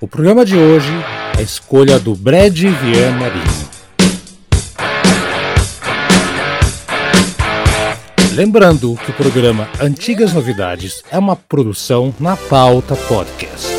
O programa de hoje é a escolha do Brad Vier Marinho. Lembrando que o programa Antigas Novidades é uma produção na pauta podcast.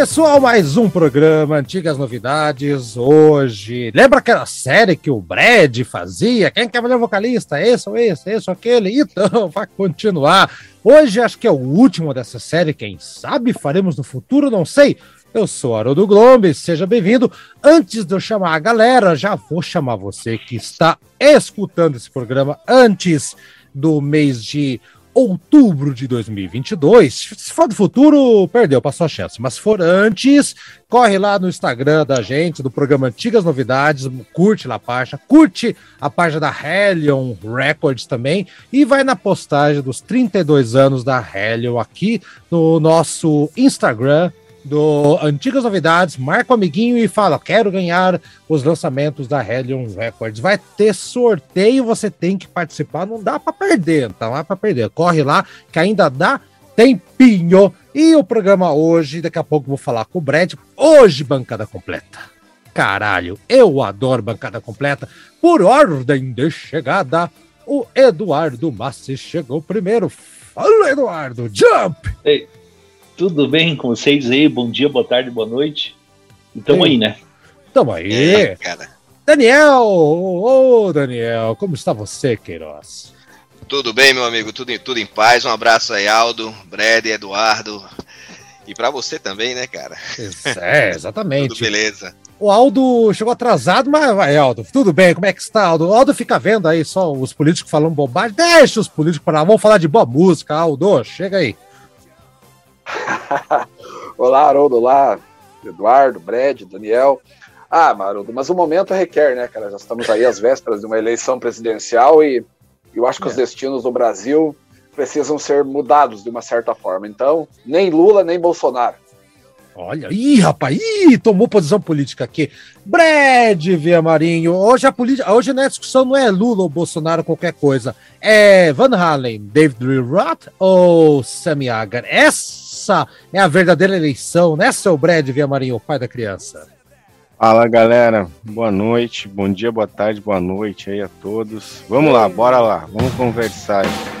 Pessoal, mais um programa Antigas Novidades. Hoje, lembra aquela série que o Brad fazia? Quem quer é o vocalista? Esse ou esse, esse ou aquele? Então, vai continuar. Hoje acho que é o último dessa série. Quem sabe faremos no futuro, não sei. Eu sou Haroldo Glombe, seja bem-vindo. Antes de eu chamar a galera, já vou chamar você que está escutando esse programa antes do mês de outubro de 2022. Se for do futuro, perdeu, passou a chance. Mas se for antes, corre lá no Instagram da gente, do programa Antigas Novidades, curte lá a página, curte a página da Hellion Records também e vai na postagem dos 32 anos da Hellion aqui no nosso Instagram do Antigas Novidades, marca o amiguinho e fala: quero ganhar os lançamentos da Hellion Records. Vai ter sorteio, você tem que participar, não dá para perder, não tá lá para perder. Corre lá que ainda dá tempinho. E o programa hoje, daqui a pouco vou falar com o Brad. Hoje, bancada completa. Caralho, eu adoro bancada completa. Por ordem de chegada, o Eduardo Massi chegou primeiro. Fala, Eduardo, jump! Ei. Tudo bem com vocês aí? Bom dia, boa tarde, boa noite. E tamo aí, né? Tamo aí. É, cara. Daniel! Ô, oh, Daniel, como está você, Queiroz? Tudo bem, meu amigo, tudo em, tudo em paz. Um abraço aí, Aldo, Brad, Eduardo. E para você também, né, cara? É, exatamente. tudo beleza. O Aldo chegou atrasado, mas vai, Aldo. Tudo bem, como é que está, Aldo? O Aldo fica vendo aí só os políticos falando bobagem. Deixa os políticos para lá, vamos falar de boa música, Aldo. Chega aí. olá, Haroldo, olá, Eduardo, Brad, Daniel. Ah, Haroldo, mas o momento requer, né, cara? Já estamos aí às vésperas de uma eleição presidencial e eu acho que é. os destinos do Brasil precisam ser mudados de uma certa forma. Então, nem Lula, nem Bolsonaro. Olha, ih, rapaz, ih, tomou posição política aqui. Brad Via Marinho, hoje a política, hoje na discussão não é Lula ou Bolsonaro, qualquer coisa. É Van Halen, David Lee Roth ou Sammy Hagar? Essa essa é a verdadeira eleição, né, seu Brad Marinho, o pai da criança? Fala galera, boa noite, bom dia, boa tarde, boa noite aí a todos. Vamos lá, bora lá, vamos conversar aí.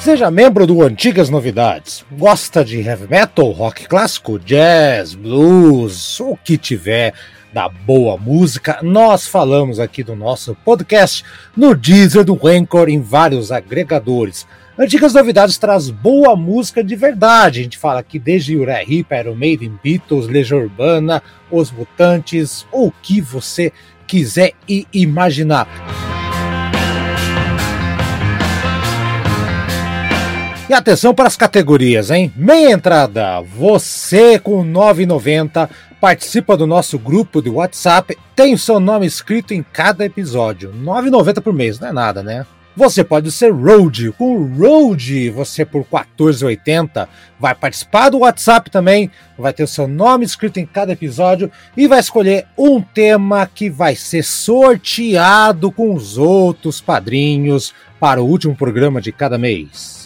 Seja membro do Antigas Novidades. Gosta de heavy metal, rock clássico, jazz, blues, o que tiver da boa música, nós falamos aqui do nosso podcast no Deezer do Anchor em vários agregadores. Antigas Novidades traz boa música de verdade. A gente fala aqui desde Uriah Heep, Iron Maiden, Beatles, Legião Urbana, Os Mutantes, o que você quiser e imaginar. E atenção para as categorias, hein? Meia entrada, você com 9,90 participa do nosso grupo de WhatsApp, tem o seu nome escrito em cada episódio. 9,90 por mês, não é nada, né? Você pode ser Road. Com Road, você por 14,80 vai participar do WhatsApp também, vai ter o seu nome escrito em cada episódio e vai escolher um tema que vai ser sorteado com os outros padrinhos para o último programa de cada mês.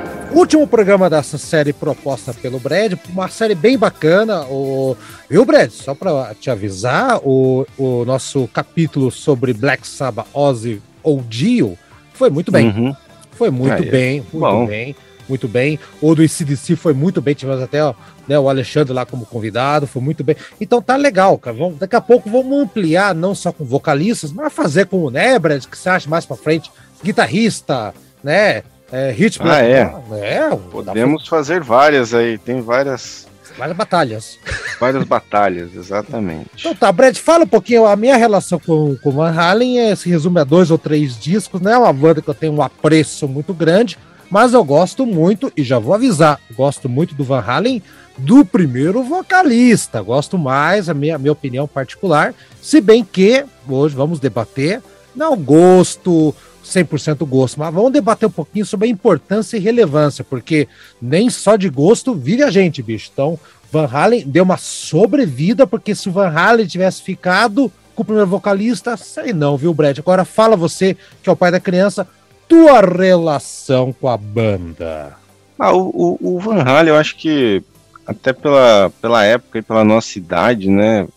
último programa dessa série proposta pelo Brad, uma série bem bacana. O... Viu, Brad? Só para te avisar, o, o nosso capítulo sobre Black Sabbath, Ozzy ou Dio foi muito bem. Uhum. Foi muito é. bem, muito Bom. bem, muito bem. O do ICDC foi muito bem, tivemos até ó, né, o Alexandre lá como convidado, foi muito bem. Então tá legal, cara. Vamos, daqui a pouco vamos ampliar, não só com vocalistas, mas fazer com o né, Brad, que você acha mais para frente, guitarrista, né? É, ritmo. Ah, é. é Podemos fazer várias aí, tem várias. Várias batalhas. Várias batalhas, exatamente. Então tá, Brad, fala um pouquinho. A minha relação com, com Van Halen é, se resume a dois ou três discos, né? É uma banda que eu tenho um apreço muito grande, mas eu gosto muito, e já vou avisar, gosto muito do Van Halen do primeiro vocalista. Gosto mais, a minha, a minha opinião particular. Se bem que, hoje vamos debater, não gosto 100% gosto, mas vamos debater um pouquinho sobre a importância e relevância, porque nem só de gosto vive a gente, bicho. Então, Van Halen deu uma sobrevida, porque se o Van Halen tivesse ficado com o primeiro vocalista, sei não, viu, Brad? Agora fala você, que é o pai da criança, tua relação com a banda. Ah, o, o, o Van Halen, eu acho que até pela, pela época e pela nossa idade, né?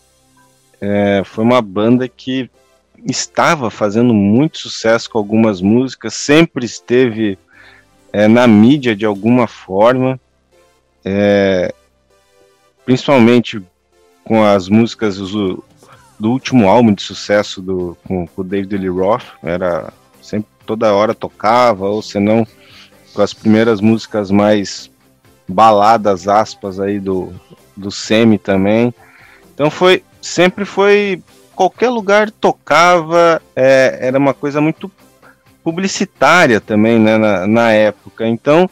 É, foi uma banda que estava fazendo muito sucesso com algumas músicas, sempre esteve é, na mídia de alguma forma, é, principalmente com as músicas do, do, último álbum de sucesso do, com, com o David Lee Roth, era sempre toda hora tocava, ou senão com as primeiras músicas mais baladas, aspas, aí do, do Semi também. Então foi sempre foi qualquer lugar tocava, é, era uma coisa muito publicitária também, né, na, na época. Então,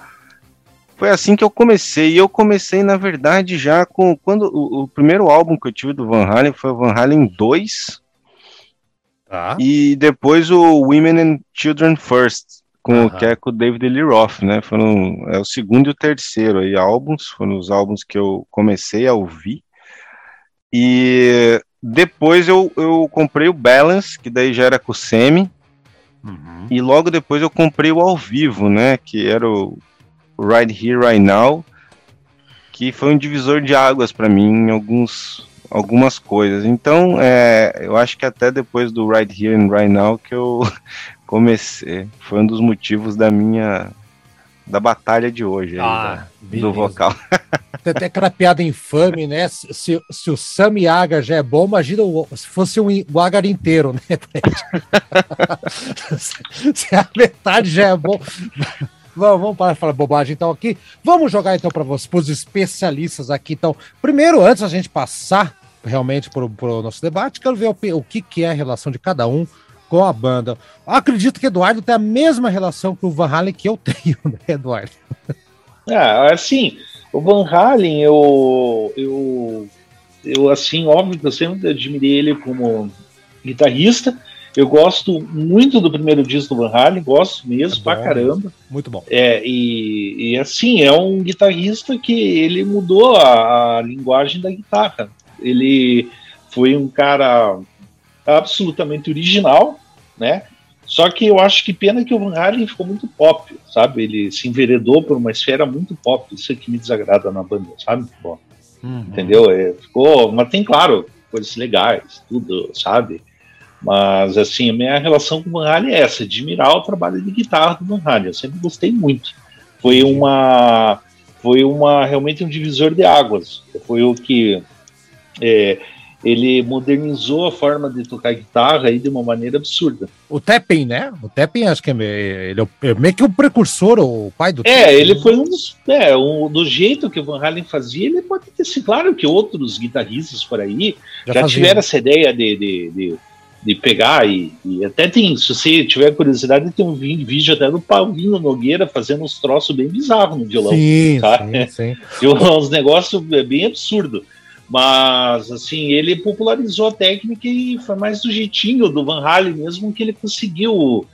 foi assim que eu comecei. E eu comecei, na verdade, já com. quando O, o, primeiro álbum que eu tive do Van Halen foi o Van Halen 2. Ah. E depois o Women and Children First, com, que é com o David Lee Roth, né? Foram, é o segundo e o terceiro aí, álbuns. Foram os álbuns que eu comecei a ouvir. E depois eu, eu comprei o Balance, que daí já era com o Semi. Uhum. E logo depois eu comprei o ao vivo, né? Que era o Right Here, Right Now. Que foi um divisor de águas para mim em alguns, algumas coisas. Então, é, eu acho que até depois do Right Here and Right Now que eu comecei. Foi um dos motivos da minha da batalha de hoje, ah, aí, da, do vocal. Tem até aquela piada infame, né? Se, se o Sam Yaga já é bom, imagina o, se fosse um, o Agar inteiro, né? se a metade já é bom. Vamos, vamos parar de falar bobagem então aqui. Vamos jogar então para os especialistas aqui. Então, primeiro, antes a gente passar realmente para o nosso debate, quero ver o, o que, que é a relação de cada um com a banda. Acredito que Eduardo tem a mesma relação com o Van Halen que eu tenho, né, Eduardo? Ah, assim, o Van Halen, eu, eu, eu assim, óbvio que eu sempre admirei ele como guitarrista. Eu gosto muito do primeiro disco do Van Halen, gosto mesmo, é pra caramba. Muito bom. É, e, e assim, é um guitarrista que ele mudou a, a linguagem da guitarra. Ele foi um cara absolutamente original, né? Só que eu acho que pena que o Van Halen ficou muito pop, sabe? Ele se enveredou por uma esfera muito pop. Isso é que me desagrada na banda, sabe? Bom, uhum. Entendeu? É, ficou, mas tem, claro, coisas legais, tudo, sabe? Mas, assim, a minha relação com o Van Halen é essa, admirar o trabalho de guitarra do Van Halen. Eu sempre gostei muito. Foi uma... Foi uma, realmente um divisor de águas. Foi o que... É, ele modernizou a forma de tocar guitarra aí de uma maneira absurda. O Teppen, né? O Teppen acho que é, ele é meio que o precursor, o pai do É, ele foi um dos. É, um, do jeito que o Van Halen fazia, ele pode ter sido. Claro que outros guitarristas por aí já, já tiveram essa ideia de, de, de, de pegar e, e, até tem, se você tiver curiosidade, tem um vídeo até do Paulinho Nogueira fazendo uns troços bem bizarros no violão. Sim, tá? sim, sim. uns negócios bem absurdos. Mas, assim, ele popularizou a técnica e foi mais do jeitinho do Van Halen mesmo que ele conseguiu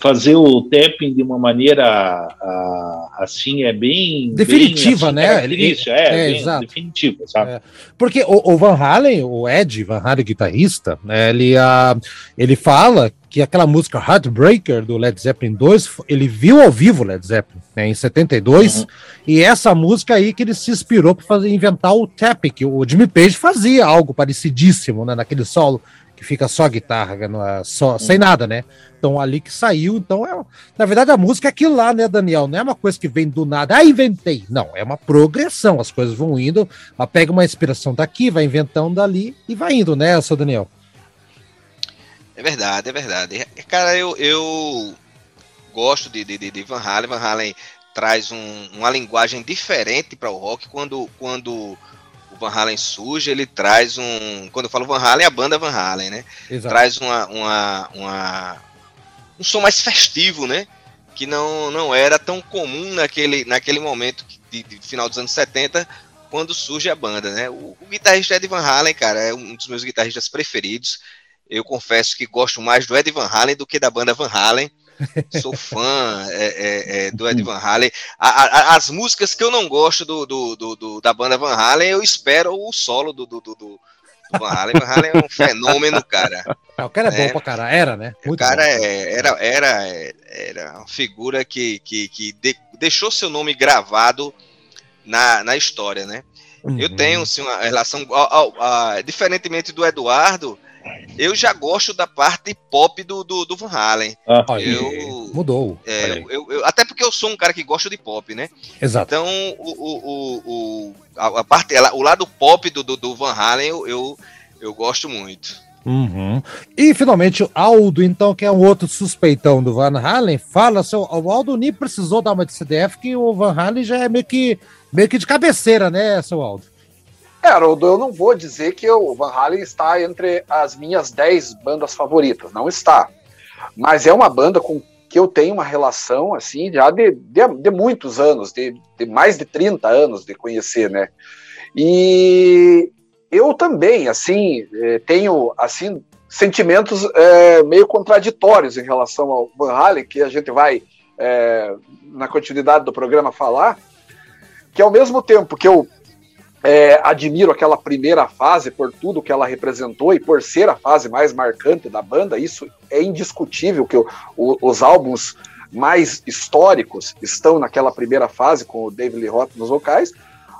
fazer o tapping de uma maneira assim é bem definitiva, bem, assim, né? Ele, é, é exato. definitiva, sabe? É. Porque o, o, Van Halen, o Ed Van Halen guitarrista, né, ele uh, ele fala que aquela música Heartbreaker do Led Zeppelin 2, ele viu ao vivo Led Zeppelin né, em 72, uhum. e essa música aí que ele se inspirou para fazer inventar o tapping, que o Jimmy Page fazia algo parecidíssimo né, naquele solo que fica só guitarra, só, sem nada, né? Então ali que saiu, então é, na verdade a música é aquilo lá, né, Daniel? Não é uma coisa que vem do nada, ah, inventei. Não, é uma progressão, as coisas vão indo, ela pega uma inspiração daqui, vai inventando dali e vai indo, né, seu Daniel? É verdade, é verdade. Cara, eu, eu gosto de, de, de Van Halen. Van Halen traz um, uma linguagem diferente para o rock quando, quando o Van Halen surge, ele traz um. Quando eu falo Van Halen, é a banda Van Halen, né? Exato. Traz uma, uma, uma, um som mais festivo, né? Que não, não era tão comum naquele, naquele momento de, de final dos anos 70, quando surge a banda, né? O, o guitarrista Ed Van Halen, cara, é um dos meus guitarristas preferidos. Eu confesso que gosto mais do Ed Van Halen do que da banda Van Halen. Sou fã é, é, é, do Ed Van Halen. A, a, as músicas que eu não gosto do, do, do, do, da banda Van Halen, eu espero o solo do, do, do, Van Halen. Van Halen é um fenômeno, cara. Ah, o cara é, é bom pra cara, era, né? Muito o cara é, era, era, era uma figura que, que, que de, deixou seu nome gravado na, na história, né? Uhum. Eu tenho assim, uma relação. Ao, ao, diferentemente do Eduardo, eu já gosto da parte pop do, do, do Van Halen. Ah, eu, mudou. É, eu, eu, até porque eu sou um cara que gosta de pop, né? Exato. Então, o, o, o, a, a parte, ela, o lado pop do, do, do Van Halen eu, eu, eu gosto muito. Uhum. E finalmente o Aldo, então, que é um outro suspeitão do Van Halen, fala, seu, o Aldo nem precisou dar uma de CDF, que o Van Halen já é meio que, meio que de cabeceira, né, seu Aldo? É, Haroldo, eu não vou dizer que o Van Halen está entre as minhas 10 bandas favoritas, não está. Mas é uma banda com que eu tenho uma relação, assim, já de, de, de muitos anos, de, de, mais de 30 anos de conhecer, né? E eu também, assim, eh, tenho, assim, sentimentos é, meio contraditórios em relação ao Van Halen, que a gente vai, é, na continuidade do programa, falar, que ao mesmo tempo que eu é, admiro aquela primeira fase por tudo que ela representou e por ser a fase mais marcante da banda. Isso é indiscutível que o, o, os álbuns mais históricos estão naquela primeira fase com o David Lee Roth nos vocais.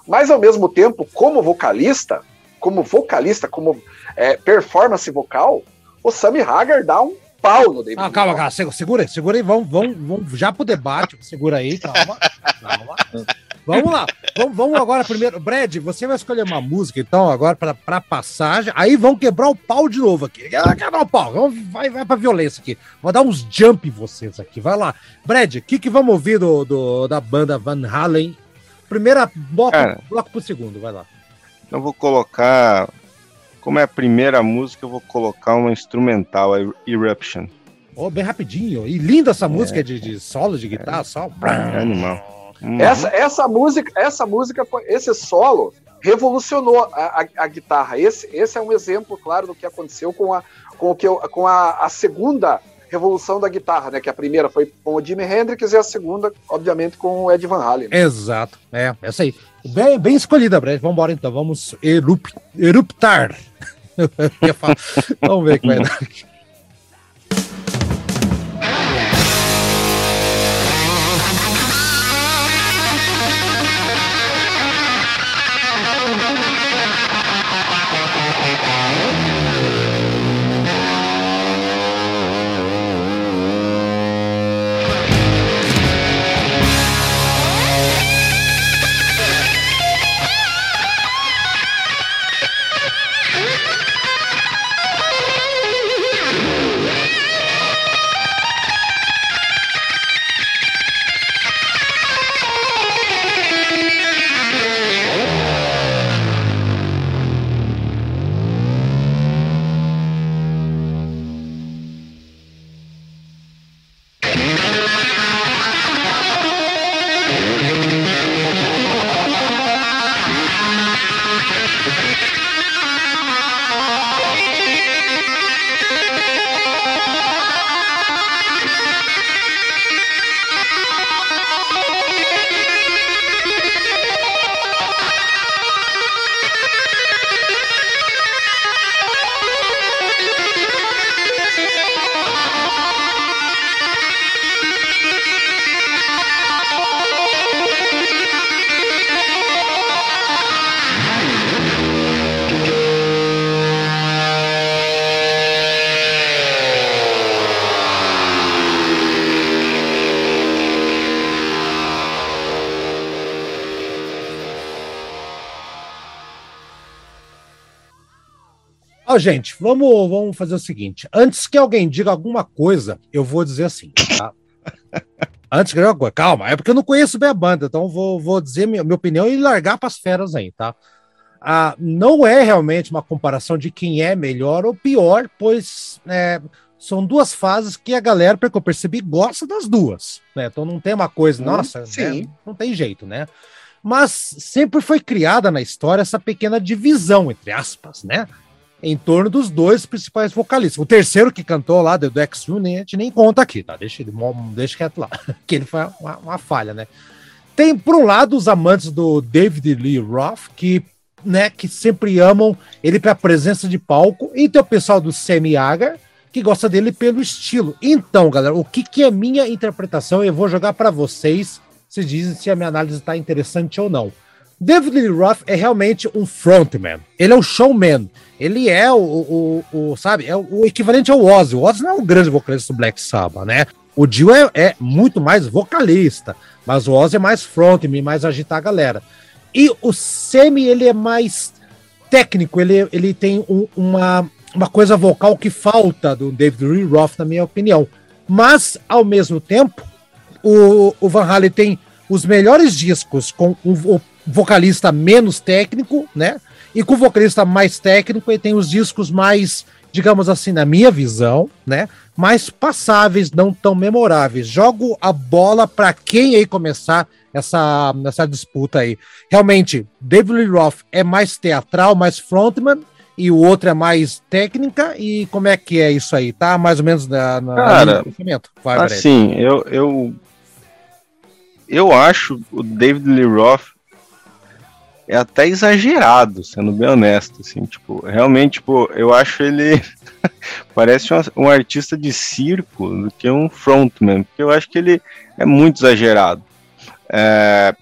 Mas ao mesmo tempo, como vocalista, como vocalista, como é, performance vocal, o Sammy Hagar dá um pau no David. Ah, calma, calma, segura aí, segura aí, vamos, vamos, vamos já pro debate, segura aí, calma, calma. Vamos lá. Vamos, vamos agora primeiro. Brad, você vai escolher uma música, então, agora para passagem. Aí vão quebrar o pau de novo aqui. Quebrar o pau. Vamos, vai, vai pra violência aqui. Vou dar uns jump em vocês aqui. Vai lá. Brad, o que, que vamos ouvir do, do, da banda Van Halen? Primeira bloco, Cara, bloco pro segundo, vai lá. Eu vou colocar. Como é a primeira música, eu vou colocar uma instrumental, a Eruption. Oh, bem rapidinho. E linda essa música é. de, de solo de guitarra, é. só. É animal. Uhum. Essa, essa música, essa música, esse solo revolucionou a, a, a, guitarra. Esse, esse é um exemplo, claro, do que aconteceu com a, com o que eu, com a, a segunda revolução da guitarra, né? Que a primeira foi com o Jimi Hendrix e a segunda, obviamente, com o Ed Van Halen. Né? Exato, é, essa aí. Bem, bem escolhida, Brett. Vamos embora então, vamos erup, eruptar. vamos ver o que Ó, gente, vamos, vamos fazer o seguinte. Antes que alguém diga alguma coisa, eu vou dizer assim, tá? Antes que eu calma, é porque eu não conheço bem a banda, então vou, vou dizer minha, minha opinião e largar para as feras aí, tá? Ah, não é realmente uma comparação de quem é melhor ou pior, pois é, são duas fases que a galera, pelo que eu percebi, gosta das duas, né? Então não tem uma coisa, hum, nossa, né? não tem jeito, né? Mas sempre foi criada na história essa pequena divisão, entre aspas, né? Em torno dos dois principais vocalistas. O terceiro que cantou lá, do X Junior, a gente nem conta aqui, tá? Deixa, deixa quieto lá, que ele foi uma, uma, falha, né? Tem, por um lado, os amantes do David Lee Roth, que, né, que sempre amam ele pela presença de palco, e tem o pessoal do Sammy Hagar, que gosta dele pelo estilo. Então, galera, o que, que é minha interpretação? Eu vou jogar para vocês, se dizem se a minha análise está interessante ou não. David Lee Roth é realmente um frontman. Ele é um showman. Ele é o, o, o sabe, é o equivalente ao Ozzy. O Ozzy não é um grande vocalista do Black Sabbath, né? O Dio é, é muito mais vocalista, mas o Ozzy é mais frontman, mais agitar a galera. E o Semi, ele é mais técnico, ele, ele tem um, uma, uma coisa vocal que falta do David Lee Roth, na minha opinião. Mas, ao mesmo tempo, o, o Van Halen tem os melhores discos com o, o vocalista menos técnico, né? E com o vocalista mais técnico, ele tem os discos mais, digamos assim, na minha visão, né? Mais passáveis, não tão memoráveis. Jogo a bola para quem aí começar essa, essa disputa aí. Realmente, David Lee Roth é mais teatral, mais frontman, e o outro é mais técnica. E como é que é isso aí? Tá mais ou menos na, na Cara, Vai, assim, eu, eu eu acho o David Lee Roth é até exagerado, sendo bem honesto, assim, tipo, realmente, tipo, eu acho ele parece um, um, artista de circo do que um frontman, porque eu acho que ele é muito exagerado. É,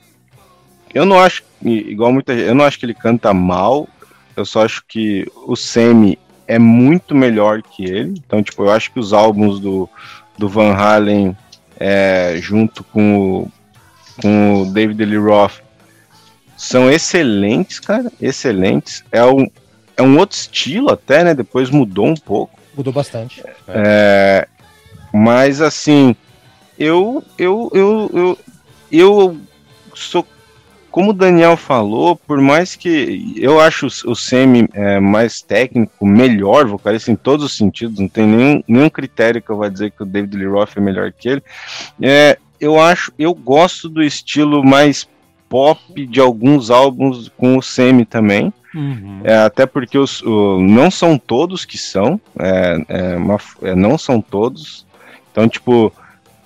eu não acho, igual muita gente, eu não acho que ele canta mal, eu só acho que o Semi é muito melhor que ele, então, tipo, eu acho que os álbuns do, do Van Halen é, junto com o, com o David Lee Roth são excelentes, cara, excelentes. É um, é um outro estilo até, né? Depois mudou um pouco. Mudou bastante. É. É, mas assim, eu, eu, eu, eu, eu sou como o Daniel falou, por mais que eu acho o Semi é, mais técnico, melhor vocalista em todos os sentidos, não tem nenhum, nenhum critério que eu vou dizer que o David Lee Roth é melhor que ele. É, eu acho, eu gosto do estilo mais pop de alguns álbuns com o Semi também. Uhum. É, até porque os, o, não são todos que são, é, é uma, é, não são todos. Então, tipo,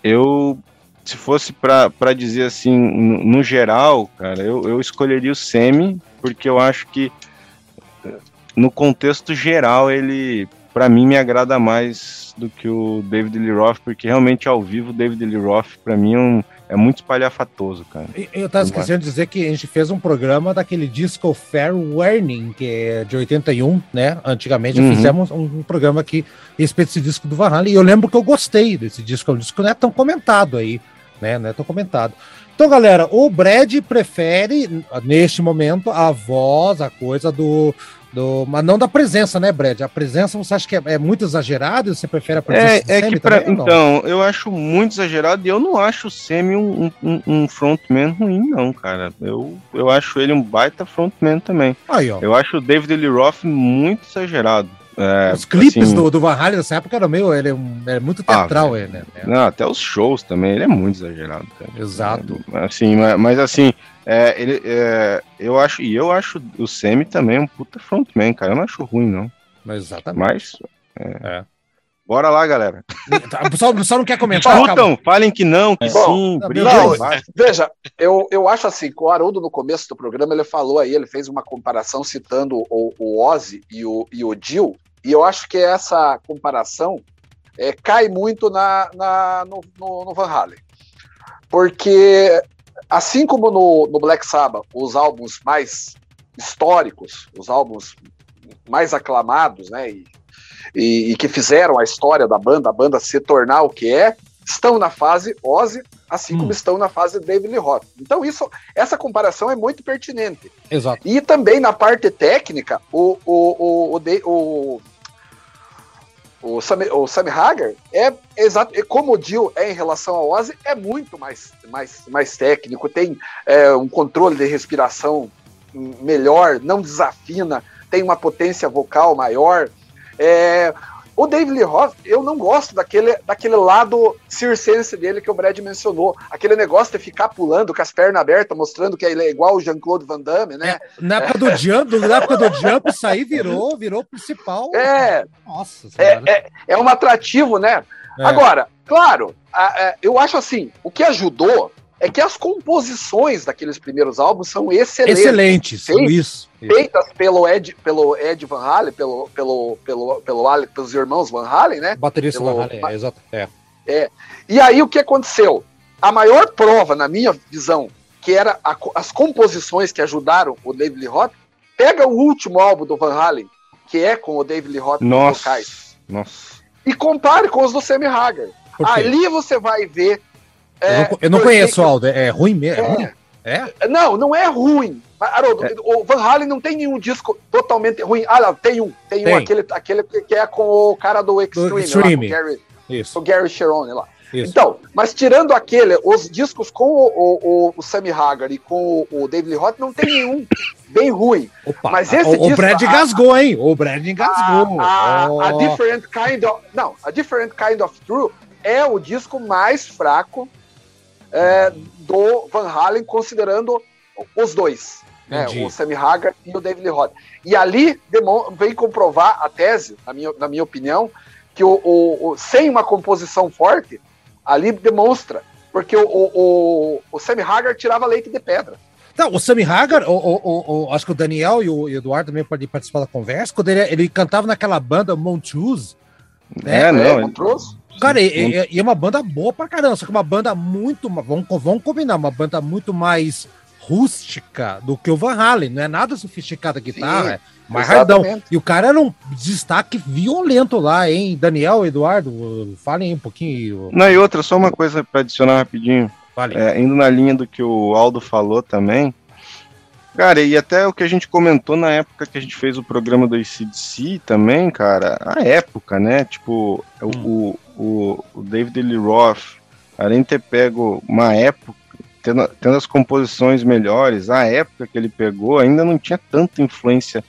eu, se fosse para dizer assim, no, no, geral, cara, eu, eu escolheria o Semi, porque eu acho que no contexto geral ele, para mim, me agrada mais do que o David Lee Roth, porque realmente ao vivo o David Lee Roth, para mim, é um é muito espalhafatoso, cara. Eu tava esquecendo de dizer que a gente fez um programa daquele disco Fair Warning, que é de 81, né? Antigamente uhum. fizemos um, um, programa aqui respeito desse disco do Van Halen, e eu lembro que eu gostei desse disco, é um disco que não é tão comentado aí, né? Não é tão comentado. Então, galera, o Brad prefere, neste momento, a voz, a coisa do, do, mas não da presença, né, Brad? A presença você acha que é, é muito exagerado? Você prefere a presença é, é que pra, Então, eu acho muito exagerado e eu não acho o Semi um, um, um, frontman ruim, não, cara. Eu, eu acho ele um baita frontman também. Aí, ó. Eu acho o David Lee Roth muito exagerado. É, os clipes assim, do, do Van Halen nessa época eram meio. Ele é, é muito ah, teatral, ah, ele, né? Não, até os shows também, ele é muito exagerado. Cara. Exato. É, assim, mas, mas assim, é, ele, é, eu acho, e eu acho o Semi também um puta frontman, cara. Eu não acho ruim, não. Mas exatamente. Mas. É. é. Bora lá, galera. O pessoal, o pessoal não quer comentar. Escutam, falem que não, que Bom, sim. Não, veja, eu, eu acho assim, o Haroldo, no começo do programa, ele falou aí, ele fez uma comparação citando o, o Ozzy e o, e o Jill, e eu acho que essa comparação é, cai muito na, na no, no, no Van Halen. Porque assim como no, no Black Sabbath, os álbuns mais históricos, os álbuns mais aclamados, né, e, e, e, que fizeram a história da banda, a banda se tornar o que é, estão na fase Ozzy, assim Hum. como estão na fase David Lee Roth. Então isso, essa comparação é muito pertinente. Exato. E também na parte técnica, o, o, o, o, o, o, Sammy, o Hagar é exato, é como o Dio é em relação ao Ozzy, é muito mais, mais, mais técnico, tem é, um controle de respiração melhor, não desafina, tem uma potência vocal maior. É, o David Lee Roth, eu não gosto daquele, daquele lado circense dele que o Brad mencionou. Aquele negócio de ficar pulando com as pernas abertas, mostrando que ele é igual o Jean-Claude Van Damme, né? Na época do Jump, na época do Jump, isso aí virou, virou principal. É, Nossa é, é, é um atrativo, né? É. Agora, claro, a- eu acho assim, o que ajudou é que as composições daqueles primeiros álbuns são excelentes. Excelentes. Sim. Isso. isso. Feitas pelo Ed, pelo Ed Van Halen, pelo, pelo, pelo, pelo Ale- pelos irmãos Van Halen, né? Baterista Pelo- Van Halen, é, exato. É. E aí o que aconteceu? A maior prova, na minha visão, que era a as composições que ajudaram o David Lee Roth, pega o último álbum do Van Halen, que é com o David Lee Roth nos Nossa. vocais, Nossa. e compare com os do Sammy Hagar. Ali você vai ver. Eu é, não, eu não conheço o Aldo. É ruim mesmo? É. ruim? É, É? não, não é ruim. Haroldo, o Van Halen não tem nenhum disco totalmente ruim. Ah, não, tem um. Tem, Tem. um, aquele, aquele que é com o cara do Extreme, lá, com Extreme. o Gary, Isso. o Gary Cherone lá. Isso. Então, mas tirando aquele, os discos com o, o, o- o Sammy Hagar e com o, o David Lee Roth, não tem nenhum bem ruim. Opa, mas esse o, o disco- Brad a- engasgou, hein? O Brad engasgou. A, a- Oh. a Different Kind of. Não, a Different Kind of True é o disco mais fraco é, do Van Halen, considerando os dois. Né, o Sammy Hagar e o David Lee Roth. E ali vem comprovar a tese, na minha, na minha opinião, que o, o- o- sem uma composição forte, ali demonstra. Porque o, o, o, o Sammy Hagar tirava leite de pedra. Não, o Sammy Hagar, o, o, o- o- acho que o Daniel e o, Eduardo também podem participar da conversa, quando ele, ele cantava naquela banda Montrose. É, É, não. ele- Montrose? Cara, e, e- e é uma banda boa pra caramba, só que uma banda muito. Vamos, vamos combinar, uma banda muito mais rústica do que o Van Halen. Não é nada sofisticada a guitarra, é mais hardão. Exatamente. E o cara era um destaque violento lá, hein? Daniel, Eduardo, falem um pouquinho. Não, e outra, só uma coisa para adicionar rapidinho. Falem. É, indo na linha do que o Aldo falou também. Cara, e até o que a gente comentou na época que a gente fez o programa do ICDC também, cara, a época, né? Tipo, o, o, o David Lee Roth, além de ter pego uma época, tendo, tendo as composições melhores, a época que ele pegou ainda não tinha tanta influência,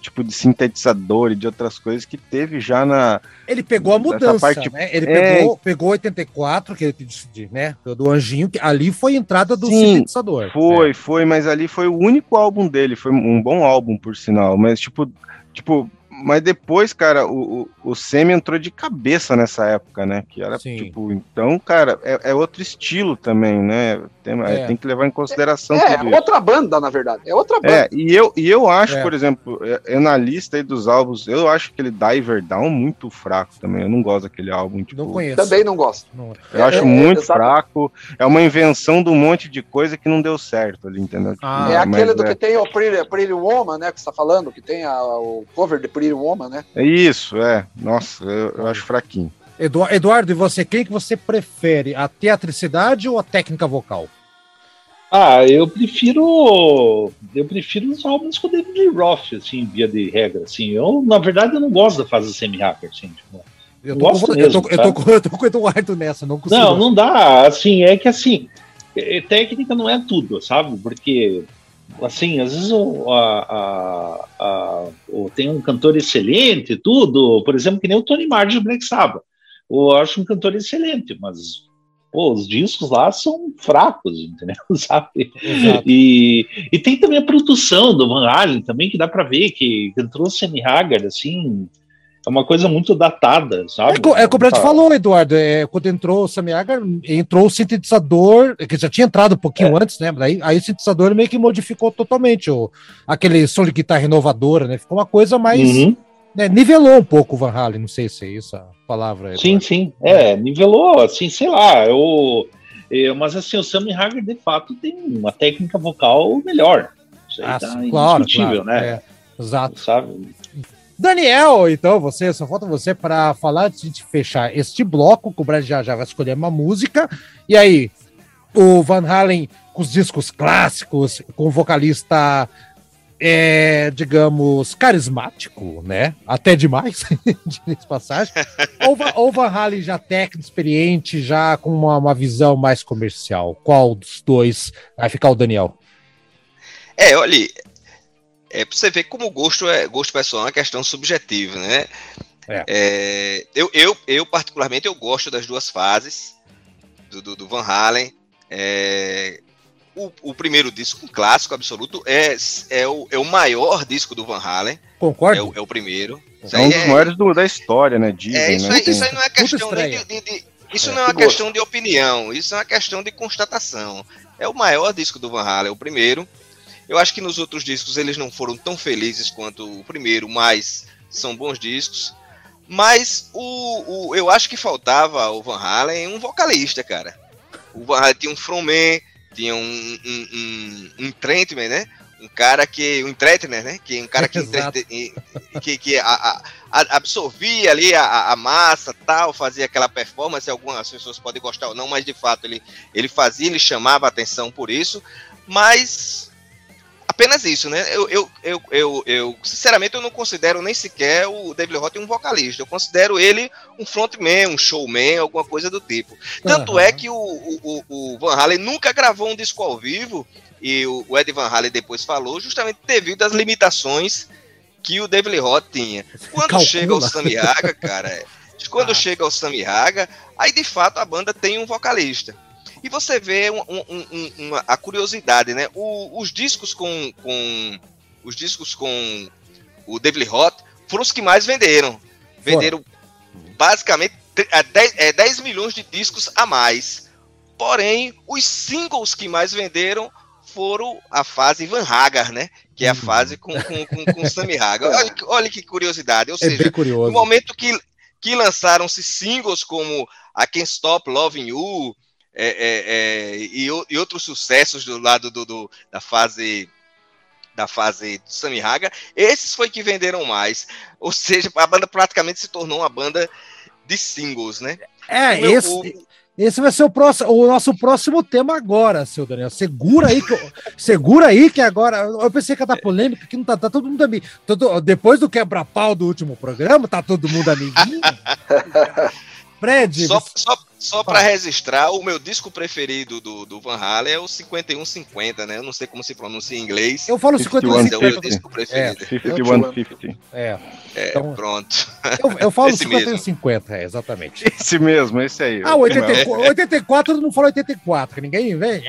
tipo, de sintetizador e de outras coisas que teve já na, Ele pegou a mudança, parte- né? Ele é. pegou, pegou 84, que ele de- né? Do Anjinho, que ali foi a entrada do Sim, sintetizador. Foi, É. foi, mas ali foi o único álbum dele, foi um bom álbum, por sinal, mas tipo, tipo, mas depois, cara, o, o, o Semi entrou de cabeça nessa época, né, que era, Sim. tipo, então, cara, é, é outro estilo também, né, tem, É. tem que levar em consideração É, tudo isso. outra banda, na verdade. É outra banda. É, e eu, e eu acho, É. por exemplo, é, é na lista aí dos álbuns, eu acho aquele Diver Down muito fraco também, eu não gosto daquele álbum, tipo, Não conheço. Também não gosto. Não- eu acho É, muito fraco, é uma invenção de um monte de coisa que não deu certo ali, entendeu? Tipo, Ah, é aquele do é- que tem o Pretty, Pretty Woman, né? Que você tá falando, que tem a- o cover de Pretty Woman, né? É isso, é. Nossa, eu, eu acho fraquinho. Edu- Eduardo, e você, quem que você prefere? A teatricidade ou a técnica vocal? Ah, eu prefiro. Eu prefiro os álbuns com o David Roth, assim, via de regra. Assim. Eu, na verdade, eu não gosto da fase semi-hacker, assim. Tipo. Eu tô, Gosto com, eu, mesmo, tô, eu, tô, sabe? com- eu tô com o Eduardo nessa, não consigo. Não, não dá. Assim, é que assim, é- técnica não é tudo, sabe? Porque, assim, às vezes o, a, a- a- o- tem um cantor excelente, tudo, por exemplo, que nem o Tony Martin do Black Sabbath. Eu acho um cantor excelente, mas pô, os discos lá são fracos, entendeu? Sabe? Exato. E, e tem também a produção do Van Halen também, que dá pra ver que entrou o Sammy Hagar, assim, é uma coisa muito datada, sabe? É, é como o Tá. falou, Eduardo. É, quando entrou o Sammy Hagar, entrou o sintetizador, que já tinha entrado um pouquinho É. antes, né? Aí, aí o sintetizador meio que modificou totalmente o, aquele som de guitarra inovadora, né? Ficou uma coisa mais. Uhum. Né, nivelou um pouco o Van Halen, não sei se é isso a palavra. Sim, Eduardo. sim. É, nivelou, assim, sei lá. Eu, eu, mas assim, o Sammy Hagar de fato tem uma técnica vocal melhor. Isso aí Ah, tá claro, claro, né? é, exato. Sabe? Daniel, então, você, só falta você para falar de fechar este bloco, que o Brad já, já vai escolher uma música. E aí, o Van Halen com os discos clássicos, com o vocalista, é, digamos, carismático, né? Até demais, de passagem. ou, ou Van Halen já técnico, experiente, já com uma, uma visão mais comercial? Qual dos dois vai ficar o Daniel? É, olha, é pra você ver como o gosto é gosto pessoal é uma questão subjetiva, né? É. É, eu, eu, eu, particularmente, eu gosto das duas fases do, do, do Van Halen. É, o, o, primeiro disco, um clássico absoluto, é, é, o, é o maior disco do Van Halen. Concordo. É o, é o primeiro. é um dos é, maiores do, da história, né? Dizem, é, isso, né? Aí, isso aí não é questão de, de, de, Isso não é uma questão de opinião, isso é uma questão de constatação. É o maior disco do Van Halen, o primeiro. Eu acho que nos outros discos eles não foram tão felizes quanto o primeiro, mas são bons discos. Mas o, o eu acho que faltava ao Van Halen um vocalista, cara. O Van Halen tinha um frontman, tinha um, um, um, um né? Um cara que. Um entretener, né? Que, um cara que, que, que a, a, absorvia ali a, a, massa tal, fazia aquela performance. Algumas pessoas podem gostar ou não, mas de fato ele, ele fazia, ele chamava atenção por isso. Mas apenas isso, né? Eu, eu, eu, eu, eu, sinceramente, eu não considero nem sequer o David Roth um vocalista. Eu considero ele um frontman, um showman, alguma coisa do tipo. Tanto uhum. é que o, o, o, Van Halen nunca gravou um disco ao vivo, e o, o Ed Van Halen depois falou, justamente devido às limitações que o David Roth tinha. Quando Calcula. chega o Sammy Haga, cara, é, quando ah. chega o Sammy Haga, aí de fato a banda tem um vocalista. E você vê um, um, um, uma, a curiosidade, né? O, os discos com, com os discos com o David Roth foram os que mais venderam. Venderam basicamente 10, é, 10 milhões de discos a mais. Porém, os singles que mais venderam foram a fase Van Hagar, né? Que é a uhum. fase com, com, com, com Sammy Hagar. Olha, olha, que curiosidade. Ou é seja, no momento que, que lançaram-se singles como I Can't Stop Loving You, é, é, é, e, e, outros sucessos do lado do, do, da fase da fase do Sammy Haga, esses foi que venderam mais. Ou seja, a banda praticamente se tornou uma banda de singles, né? É, esse, o... esse vai ser o, próximo, o nosso próximo tema agora, seu Daniel. Segura aí que, segura aí que agora. Eu pensei que ia dar polêmica, que não tá, tá todo mundo amigo. Todo, depois do quebra-pau do último programa, tá todo mundo amiguinho. Fred, só, você... só, só para registrar, o meu disco preferido do, do Van Halen é o 5150, né? Eu não sei como se pronuncia em inglês. Eu falo 5150. É o meu disco preferido. É, 5150. É. é então, pronto. Eu, eu falo 5150, é, exatamente. Esse mesmo, esse aí. Ah, 84, 84 não falo 84, ninguém vem.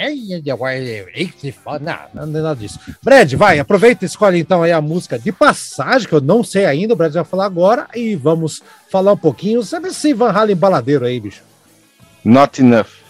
Não, não é nada disso. Brad, vai, aproveita e escolhe então aí a música de passagem, que eu não sei ainda, o Brad vai falar agora, e vamos falar um pouquinho. Sabe esse Van Halen baladeiro aí, bicho? Not enough.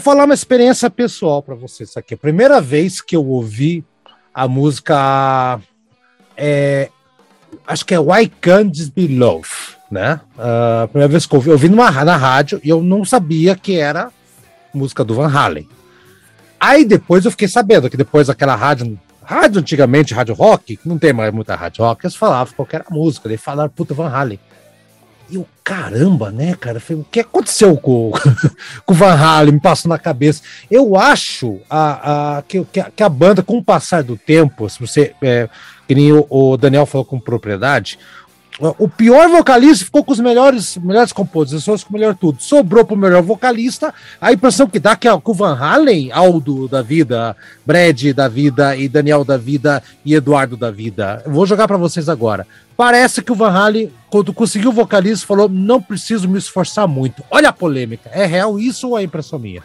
Vou falar uma experiência pessoal para vocês aqui. A primeira vez que eu ouvi a música é, acho que é Why Can't This Be Love, né? Uh, a primeira vez que eu ouvi, eu ouvi numa, na rádio e eu não sabia que era música do Van Halen. Aí depois eu fiquei sabendo que depois aquela rádio rádio antigamente, rádio rock, não tem mais muita rádio rock, eles falavam qualquer música, eles falaram puta Van Halen. E o caramba, né, cara? O que aconteceu com, com o Van Halen? Me passou na cabeça. Eu acho a, a, que, que, a, banda, com o passar do tempo, se você. É, que nem o, o Daniel falou com propriedade, o pior vocalista ficou com os melhores, melhores composições, com o melhor tudo. Sobrou pro melhor vocalista. A impressão que dá que é o Van Halen, Aldo da vida, Brad da vida e Daniel da vida e Eduardo da vida. Eu vou jogar para vocês agora. Parece que o Van Halen, quando conseguiu o vocalista, falou: não preciso me esforçar muito. Olha a polêmica. É real isso ou é impressão minha?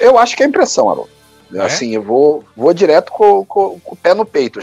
Eu acho que é impressão, Haroldo. É? Assim, eu vou, vou direto com, com, com o pé no peito.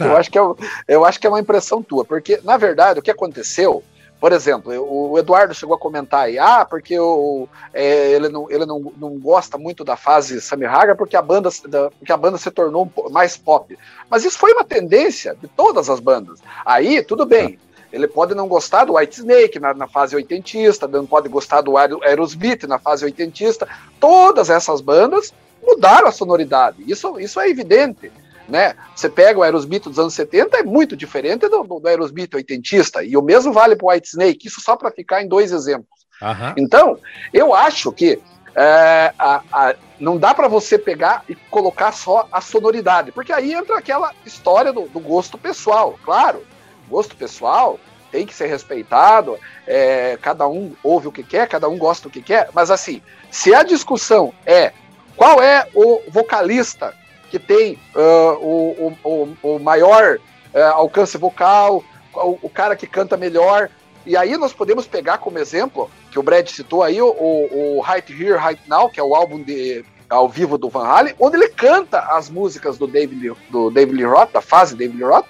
eu, acho que é, eu acho que é uma impressão tua, porque, na verdade, o que aconteceu, por exemplo, o Eduardo chegou a comentar aí, ah, porque o, é, ele, não, ele não, não gosta muito da fase Sammy Hagar porque a banda, da, porque a banda se tornou mais pop. Mas isso foi uma tendência de todas as bandas. Aí, tudo bem. Ele pode não gostar do White Snake na, na fase oitentista, não pode gostar do Aerosmith na fase oitentista. Todas essas bandas mudaram a sonoridade. Isso, isso é evidente. Né? Você pega o Aerosmith dos anos 70, é muito diferente do, do, Aerosmith oitentista, e o mesmo vale para o White Snake, isso só para ficar em dois exemplos. Uhum. Então, eu acho que é, a, a, não dá para você pegar e colocar só a sonoridade, porque aí entra aquela história do, do gosto pessoal, claro, gosto pessoal tem que ser respeitado, é, cada um ouve o que quer, cada um gosta do que quer, mas assim, se a discussão é qual é o vocalista que tem uh, o, o, o, maior uh, alcance vocal, o, o, cara que canta melhor? E aí nós podemos pegar como exemplo, que o Brad citou aí, o, o, Right Here, Right Now, que é o álbum de, ao vivo do Van Halen, onde ele canta as músicas do David, do David Lee Roth, da fase David Lee Roth,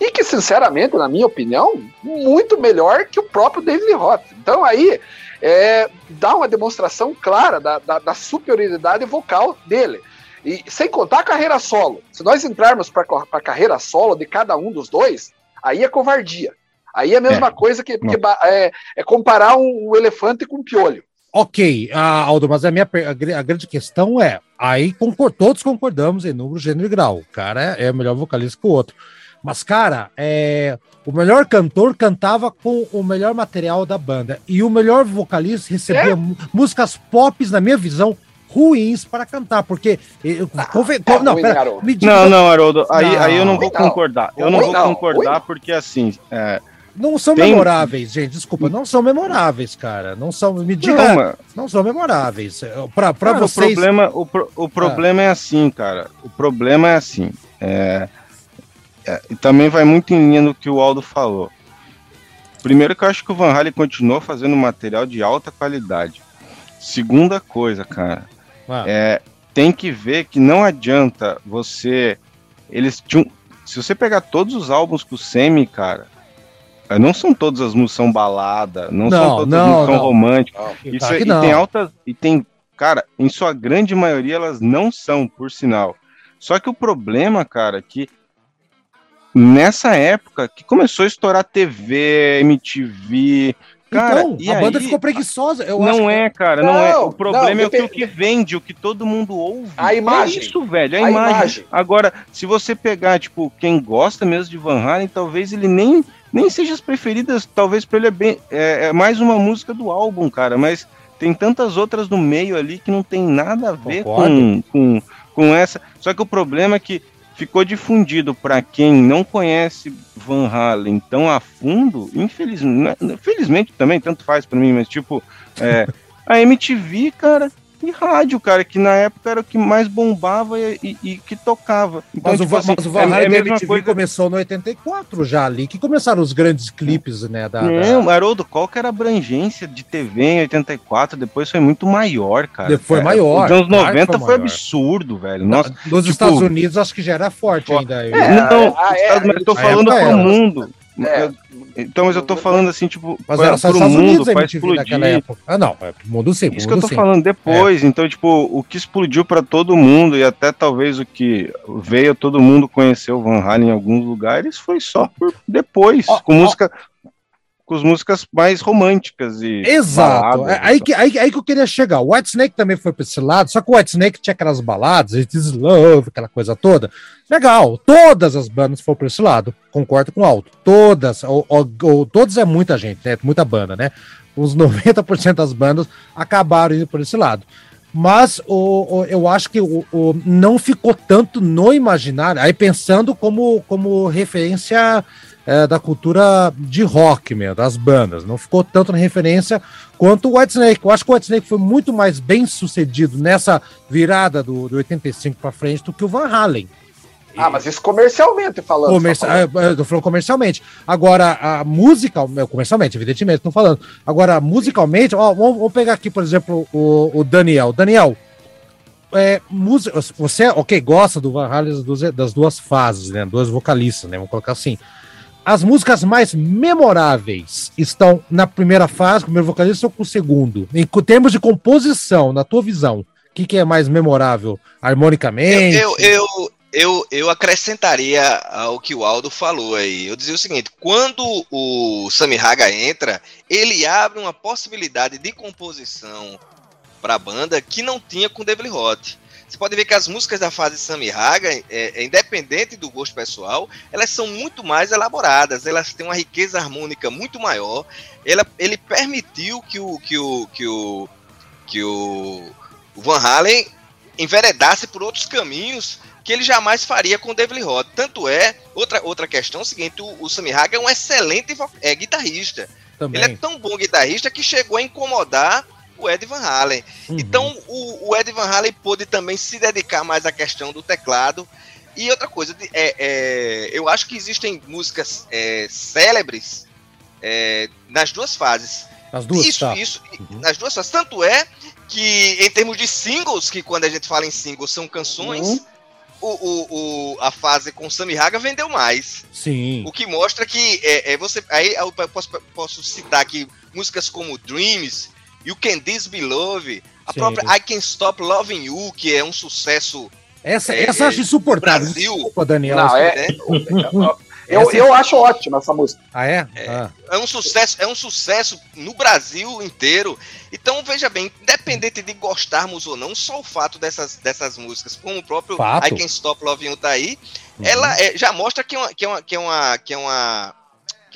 e que, sinceramente, na minha opinião, muito melhor que o próprio David Roth. Então aí é, dá uma demonstração clara da, da, da superioridade vocal dele. E sem contar a carreira solo. Se nós entrarmos para a carreira solo de cada um dos dois, aí é covardia. Aí é a mesma é. coisa que, que é, é, comparar um, um, elefante com um piolho. Ok, uh, Aldo, mas a minha a, grande questão é: aí concord, todos concordamos em número, gênero e grau. O cara é, é melhor vocalista que o outro. Mas, cara, é, o melhor cantor cantava com o melhor material da banda. E o melhor vocalista recebia é? músicas pop, na minha visão, ruins para cantar, porque ah, conven... é não, pera, diga... não, não, Haroldo, aí, não, aí eu não vou não. concordar. Eu não vou concordar porque assim, é, não são tem... memoráveis, gente. Desculpa, não são memoráveis, cara. Não são, me diga, não, não são memoráveis. Para para vocês. O problema, o, pro, o problema ah. é assim, cara. O problema é assim. É, é, e também vai muito em linha no que o Aldo falou. Primeiro que eu acho que o Van Halen continuou fazendo material de alta qualidade. Segunda coisa, cara, ah. é, tem que ver que não adianta você. Eles tinham. Se você pegar todos os álbuns com o Semi, cara, é, não são todas as músicas são balada, não, não são todas não, as músicas são românticas. Isso, é, e tem altas. E tem. Cara, em sua grande maioria elas não são, por sinal. Só que o problema, cara, é que nessa época que começou a estourar TV, MTV. Cara, então, a aí, banda ficou preguiçosa. Eu não é, cara, não, não, é. O problema não, é que o que vende, o que todo mundo ouve. A imagem. É isso, velho, a, a imagem. imagem. Agora, se você pegar, tipo, quem gosta mesmo de Van Halen, talvez ele nem, nem seja as preferidas, talvez pra ele é, bem, é, é mais uma música do álbum, cara, mas tem tantas outras no meio ali que não tem nada a ver com, com, com essa. Só que o problema é que ficou difundido para quem não conhece Van Halen tão a fundo, infelizmente, infelizmente também, tanto faz para mim, mas tipo, é, a MTV, cara, e rádio, cara, que na época era o que mais bombava e, e, e que tocava. Então, mas, tipo, o, assim, mas o Van Halen é, é MTV coisa... começou no 84 já ali, que começaram os grandes clipes, né? Da, Não, da... Haroldo, qual que era a abrangência de TV em 84? Depois foi muito maior, cara. Foi maior. Nos anos 90 foi, foi absurdo, velho. Nossa, Nos tipo... Estados Unidos acho que já era forte ainda. É, não, é, é, mas eu tô falando pro mundo. É. Então, mas eu tô falando assim, tipo, mas era só pro mundo, pra explodir. Época. Ah, não, é mundo sim. Isso que eu tô sim. falando depois. É. Então, tipo, o que explodiu para todo mundo e até talvez o que veio todo mundo conhecer o Van Halen em alguns lugares foi só por depois, oh, com oh. música com as músicas mais românticas e. Exato. Baladas, é, aí, que, aí, aí que eu queria chegar. O White Snake também foi para esse lado, só que o White Snake tinha aquelas baladas, It is Love, aquela coisa toda. Legal, todas as bandas foram para esse lado. Concordo com o Alto. Todas, ou, ou, ou, todos é muita gente, né? Muita banda, né? Uns 90% das bandas acabaram indo por esse lado. Mas o, o eu acho que o, o, não ficou tanto no imaginário, aí pensando como, como referência é, da cultura de rock mesmo, das bandas. Não ficou tanto na referência quanto o Whitesnake. Eu acho que o Whitesnake foi muito mais bem sucedido nessa virada do, do 85 para frente do que o Van Halen. Ah, mas isso comercialmente falando. Comerci... Tá falando. Eu tô falando comercialmente. Agora, a música, comercialmente, evidentemente, tô falando. Agora, musicalmente, ó, vamos, vamos pegar aqui, por exemplo, o, o Daniel. Daniel, é, música, você, ok, gosta do Van Halen das duas fases, né? Duas vocalistas, né? Vamos colocar assim. As músicas mais memoráveis estão na primeira fase, primeiro vocalista ou com o segundo? Em termos de composição, na tua visão, o que, que é mais memorável? Harmonicamente? Eu, eu, eu, eu, eu acrescentaria ao que o Aldo falou aí. Eu dizia o seguinte: quando o Sammy Haga entra, ele abre uma possibilidade de composição para a banda que não tinha com Devil Hot. Você pode ver que as músicas da fase Sammy Haga, é, é, independente do gosto pessoal, elas são muito mais elaboradas, elas têm uma riqueza harmônica muito maior. Ela, ele permitiu que o que o que o que o, Van Halen enveredasse por outros caminhos que ele jamais faria com o David Roth. Tanto é, outra, outra questão é o seguinte, o, o Sammy Haga é um excelente é, guitarrista. Também. Ele é tão bom guitarrista que chegou a incomodar o Ed Van Halen. Uhum. Então o, o, Ed Van Halen pôde também se dedicar mais à questão do teclado. E outra coisa, é, é eu acho que existem músicas é, célebres é, nas duas fases. As duas, isso, tá. isso, uhum. nas duas fases. Tanto é que em termos de singles, que quando a gente fala em singles são canções, uhum. o, o, o, a fase com Sammy Haga vendeu mais. Sim. O que mostra que é, é você. Aí eu posso, posso citar aqui músicas como Dreams, You Can This Be Love, a Sim. própria I Can Stop Loving You, que é um sucesso. Essa, é, essa acho insuportável. Brasil. Desculpa, Daniel. Não, é, eu, essa... eu acho ótima essa música. Ah, é? É, ah. é um sucesso, é um sucesso no Brasil inteiro. Então, veja bem, independente de gostarmos ou não, só o fato dessas, dessas músicas, como o próprio fato. I Can Stop Loving You tá aí, uhum. ela é, já mostra que é uma, que é uma, que é uma, que é uma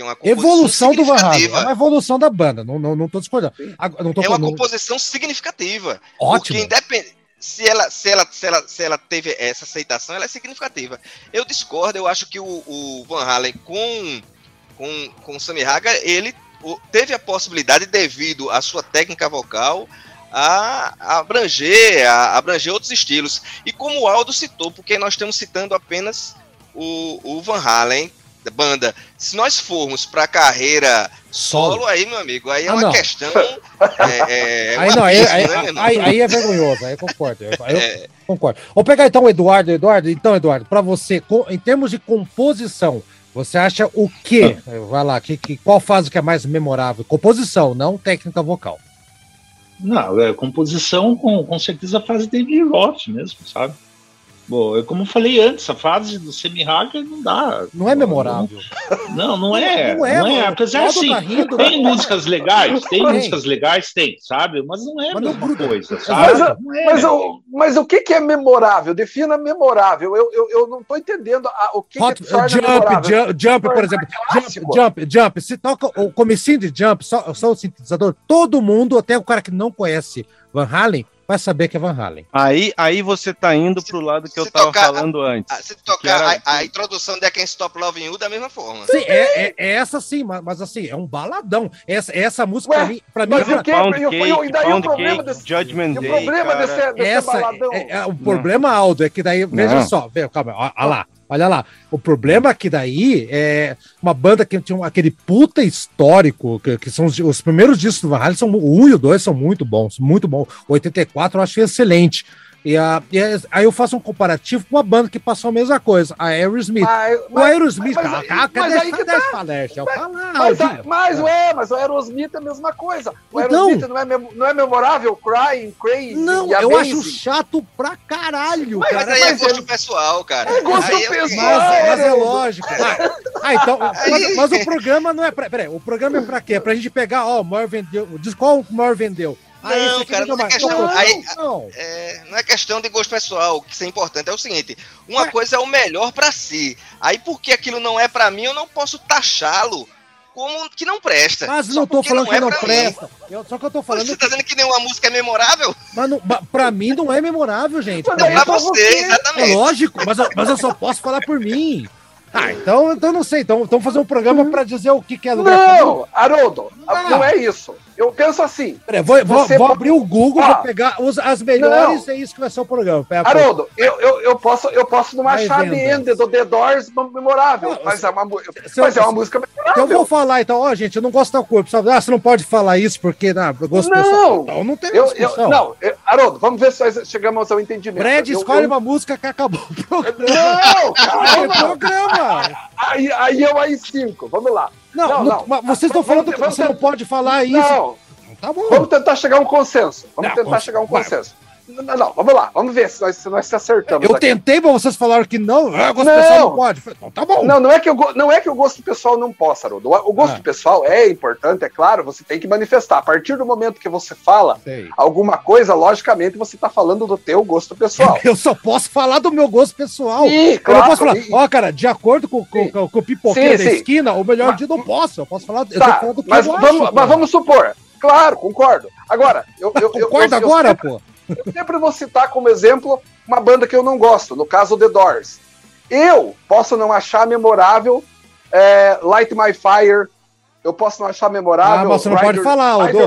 que é uma evolução do Van Halen, é uma evolução da banda, não, não, não tô discordando. Não tô, é uma não... composição significativa. Ótimo. Porque independente, se ela, se, ela, se, ela, se ela teve essa aceitação, ela é significativa. Eu discordo, eu acho que o, o Van Halen com, com, com o Sammy Haga, ele teve a possibilidade, devido à sua técnica vocal, a, a abranger, a, a abranger outros estilos. E como o Aldo citou, porque nós estamos citando apenas o, o Van Halen banda, se nós formos para carreira solo, solo, aí, meu amigo, aí é ah, uma não. questão. É, é aí, não, aí, né, aí, aí, é vergonhoso, aí eu concordo. Aí eu é. concordo. Vou pegar então o Eduardo. Eduardo, então, Eduardo, para você, em termos de composição, você acha o quê? Vai lá, que, que, qual fase que é mais memorável? Composição, não técnica vocal. Não, é composição com, com certeza fase David Roth mesmo, sabe? Bom, como eu falei antes, a fase do semi-hacker não dá. Não é memorável. Não, não é. Não é, não é. Apesar assim, tá rindo, tem né? músicas legais, tem, tem, músicas legais, tem, sabe? Mas não é a mesma coisa, sabe? Mas, é mas, o, mas o que, que é memorável? Defina memorável. Eu, eu, eu não estou entendendo a, o que, Hot, que torna jump, memorável. Jump, jump, por exemplo. Jump, jump, jump. Se toca o comecinho de jump, só, só o sintetizador, todo mundo, até o cara que não conhece Van Halen, vai saber que é Van Halen. Aí, aí você tá indo se, pro lado que eu tava tocar, falando antes. Se tocar era... a, a, introdução de I Can Stop Loving You da mesma forma. Sim, é, é, é essa sim, mas, mas, assim, é um baladão. Essa, essa música Ué, pra mim. Pra mas mim o que? Pound cake, e daí o problema cake, desse, Judgment Day, o problema desse, desse essa, baladão. É, é, o problema, Aldo, é que daí, veja Não. só, calma, olha lá. Olha lá, o problema é que daí é uma banda que tinha aquele puta histórico, que, que são os, os, primeiros discos do Van Halen, são, o 1 e o 2 são muito bons, muito. O 84 eu acho excelente. E, a, e a- aí eu faço um comparativo com uma banda que passou a mesma coisa, a Aerosmith. Mas, o Aerosmith, mas- cara, mas- cara, mas deixa, aí que deixa tá. falar, deixa eu falar, Mas, mas, ué, mas o Aerosmith é a mesma coisa. O Então- Aerosmith não, é mem- não é memorável? Crying, Crazy, Não, e eu acho chato pra caralho, Mas- Mas cara. aí é mas gosto pessoal, cara. É gosto Aí eu- pessoal. Mas, mas é lógico. Ah, ah, então, mas, mas o programa não é pra. Peraí, o programa é pra quê? É pra gente pegar, ó, o maior vendeu. Diz qual o maior vendeu. Ah, Não, esse aqui cara, não é questão- Não, aí- não. É, não é questão de gosto pessoal, o que isso é importante é o seguinte: uma coisa é o melhor pra si. Aí, porque aquilo não é pra mim, eu não posso taxá-lo como que não presta. Mas não tô falando que é não pra presta. Eu- só que eu tô Mas falando Você que. tá dizendo que nenhuma música é memorável? Mas não, pra mim não é memorável, gente. Mas Pra daí mim- Pra pra você, você. É exatamente. lógico, mas eu, mas eu só posso falar por mim. Ah, então, então não sei. Então, então fazer um programa pra dizer o que, que é lugar. Não, Haroldo, Não. não é isso. Eu penso assim, Peraí, vou, vou, Você vou pode- abrir o Google, Ó. vou pegar os- as melhores, é isso que vai ser o programa. Pera. Haroldo, eu, eu, eu, posso, eu posso não vendo. The End do The Doors memorável, Não, mas, é uma, eu- mas é uma música Então eu memorável. vou falar, então, ó, gente, eu não gosto da cor. Pessoal, ah, você não pode falar isso porque não, eu gosto pessoal. Não, Então não tem eu, eu, discussão. não, eu- Haroldo, vamos ver se nós chegamos ao entendimento. Eu- escolhe eu- uma música que acabou o programa. Não, calma. programa. Aí, aí eu aí cinco, vamos lá. Não, Não, não, não. mas vocês estão falando que você não pode falar isso. Não, Tá bom. vamos tentar chegar a um consenso. Vamos tentar chegar a um consenso. Não, não, não, vamos lá, vamos ver se nós se, nós se acertamos. Eu aqui. tentei, mas vocês falaram que não. Ah, gosto Não. pessoal não pode. Então tá bom. Não, não é, que o, go- não é que o gosto pessoal não possa, Haroldo. O o gosto Ah. pessoal é importante, é claro, você tem que manifestar. A partir do momento que você fala Sei. alguma coisa, logicamente você está falando do teu gosto pessoal. Eu só posso falar do meu gosto pessoal. Sim, eu não claro. posso falar, ó, cara, de acordo com, com, com, com o pipoqueiro da sim. esquina, o melhor Mas- dia não posso. Eu posso falar, eu Tá, falar do que mas eu vamos, acho, mas cara. vamos supor. Claro, concordo. Agora, eu, eu, eu, Concorda eu- eu agora, pô? Eu sempre vou citar como exemplo uma banda que eu não gosto, no caso The Doors. Eu posso não achar memorável é, Light My Fire, eu posso não achar memorável. Ah, mas você não pode falar, Aldo.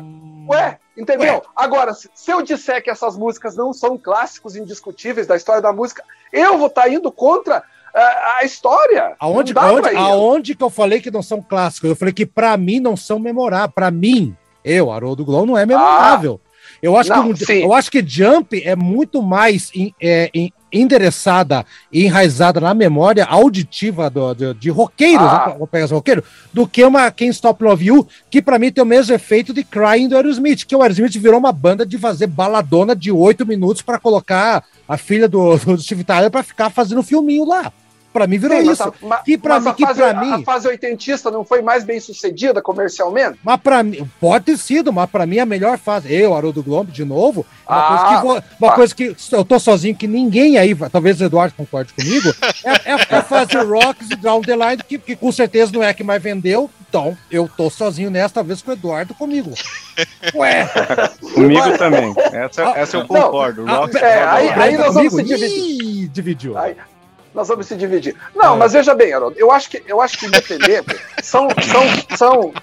Hum. Ué, entendeu? Ué. Agora, se, se eu disser que essas músicas não são clássicos indiscutíveis da história da música, eu vou estar indo contra ah, a história. Aonde, aonde, aonde que eu falei que não são clássicos? Eu falei que pra mim não são memoráveis. Pra mim, eu, Haroldo Glow, não é memorável. Eu, acho Não, que, sim. eu acho que Jump é muito mais em- é, em- endereçada e enraizada na memória auditiva do, de, de roqueiros, Ah. né? vou roqueiros, do que uma Can't Stop Love You, que pra mim tem o mesmo efeito de Crying do Aerosmith, que o Aerosmith virou uma banda de fazer baladona de oito minutos pra colocar a filha do, do Steve Tyler pra ficar fazendo filminho lá. Pra mim virou Sim, mas isso. a- ma- Que pra mas mim- a que fase, pra a mim- fase oitentista não foi mais bem sucedida comercialmente? Mas pra mim, pode ter sido, mas pra mim a melhor fase, eu, Haroldo Globo, de novo, uma, Ah, coisa, que vou- uma tá. coisa que eu tô sozinho, que ninguém aí, talvez o Eduardo concorde comigo, é, é- é a fase Rocks e Down the Line, que, que com certeza não é a que mais vendeu, então eu tô sozinho nessa, talvez com o Eduardo comigo. Ué, Comigo também. Essa, Ah, essa eu não. concordo. Ah, Rock, é, aí- aí nós vamos se dividir. Ih, dividiu. Aí, nós vamos se dividir. Não, É. mas veja bem, Haroldo, eu acho que, eu acho que independente, são, são, são,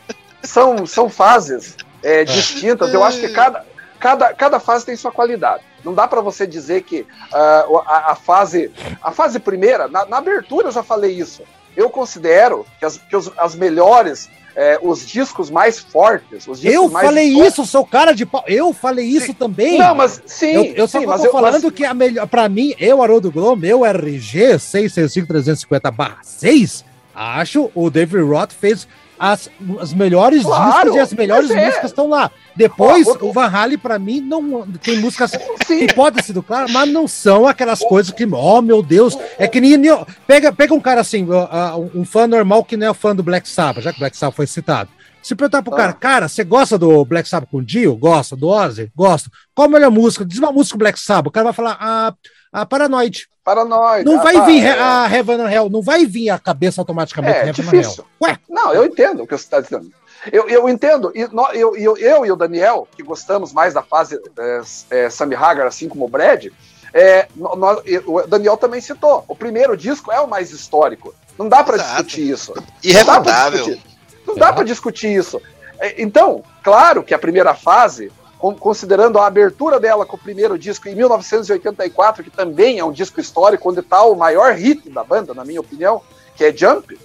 são, são fases é, distintas. Eu acho que cada, cada, cada fase tem sua qualidade. Não dá para você dizer que ah, a, a fase, a fase primeira, na, na abertura eu já falei isso. Eu considero que as, que os, as melhores, é, os discos mais fortes, os discos Eu mais falei históricos- isso, sou cara de pau. Eu falei isso também. Não, mas sim, Eu, eu só sim, tô mas eu, falando mas- que a melhor, pra mim, eu, Haroldo Globo, meu RG 665-350-6, acho o David Roth fez as, as melhores Claro, discos e as melhores é. músicas estão lá. Depois, o- Van Halen, pra mim, não tem músicas sim, que podem ser do claro, mas não são aquelas coisas que, oh meu Deus, é que nem. Pega, pega um cara assim, um fã normal que não é fã do Black Sabbath, já que o Black Sabbath foi citado. Se perguntar pro Ah. cara, cara, você gosta do Black Sabbath com o Dio? Gosta. Do Ozzy? Gosto. Qual a melhor música? Diz uma música do Black Sabbath. O cara vai falar, ah, a Paranoid. paranoide. Não ah, vai tá, vir é. a Heaven and Hell, não vai vir a cabeça automaticamente É, Heaven and difícil. Hell. Ué, Não, eu entendo o que você está dizendo. Eu, eu entendo, e eu, eu, eu e o Daniel, que gostamos mais da fase é, é, Sammy Hagar, assim como o Brad, é, o Daniel também citou. O primeiro disco é o mais histórico. Não dá para discutir isso. Não dá pra Irrefutável. discutir. Não dá para discutir isso. É, Então, claro que a primeira fase, considerando a abertura dela com o primeiro disco em 1984, que também é um disco histórico, onde está o maior hit da banda, na minha opinião, que é Jump,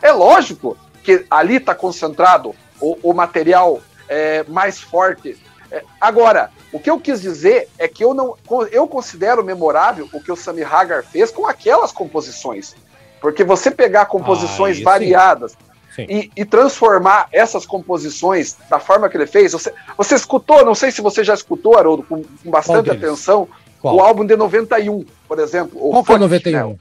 é lógico que ali está concentrado o, o material é, mais forte É, agora, o que eu quis dizer é que eu não eu considero memorável o que o Sammy Hagar fez com aquelas composições. Porque você pegar composições ah, variadas e, e, transformar essas composições da forma que ele fez, você, você escutou, não sei se você já escutou, Haroldo, com, com bastante atenção, Qual? o álbum de 91, por exemplo. Qual foi 91? Né?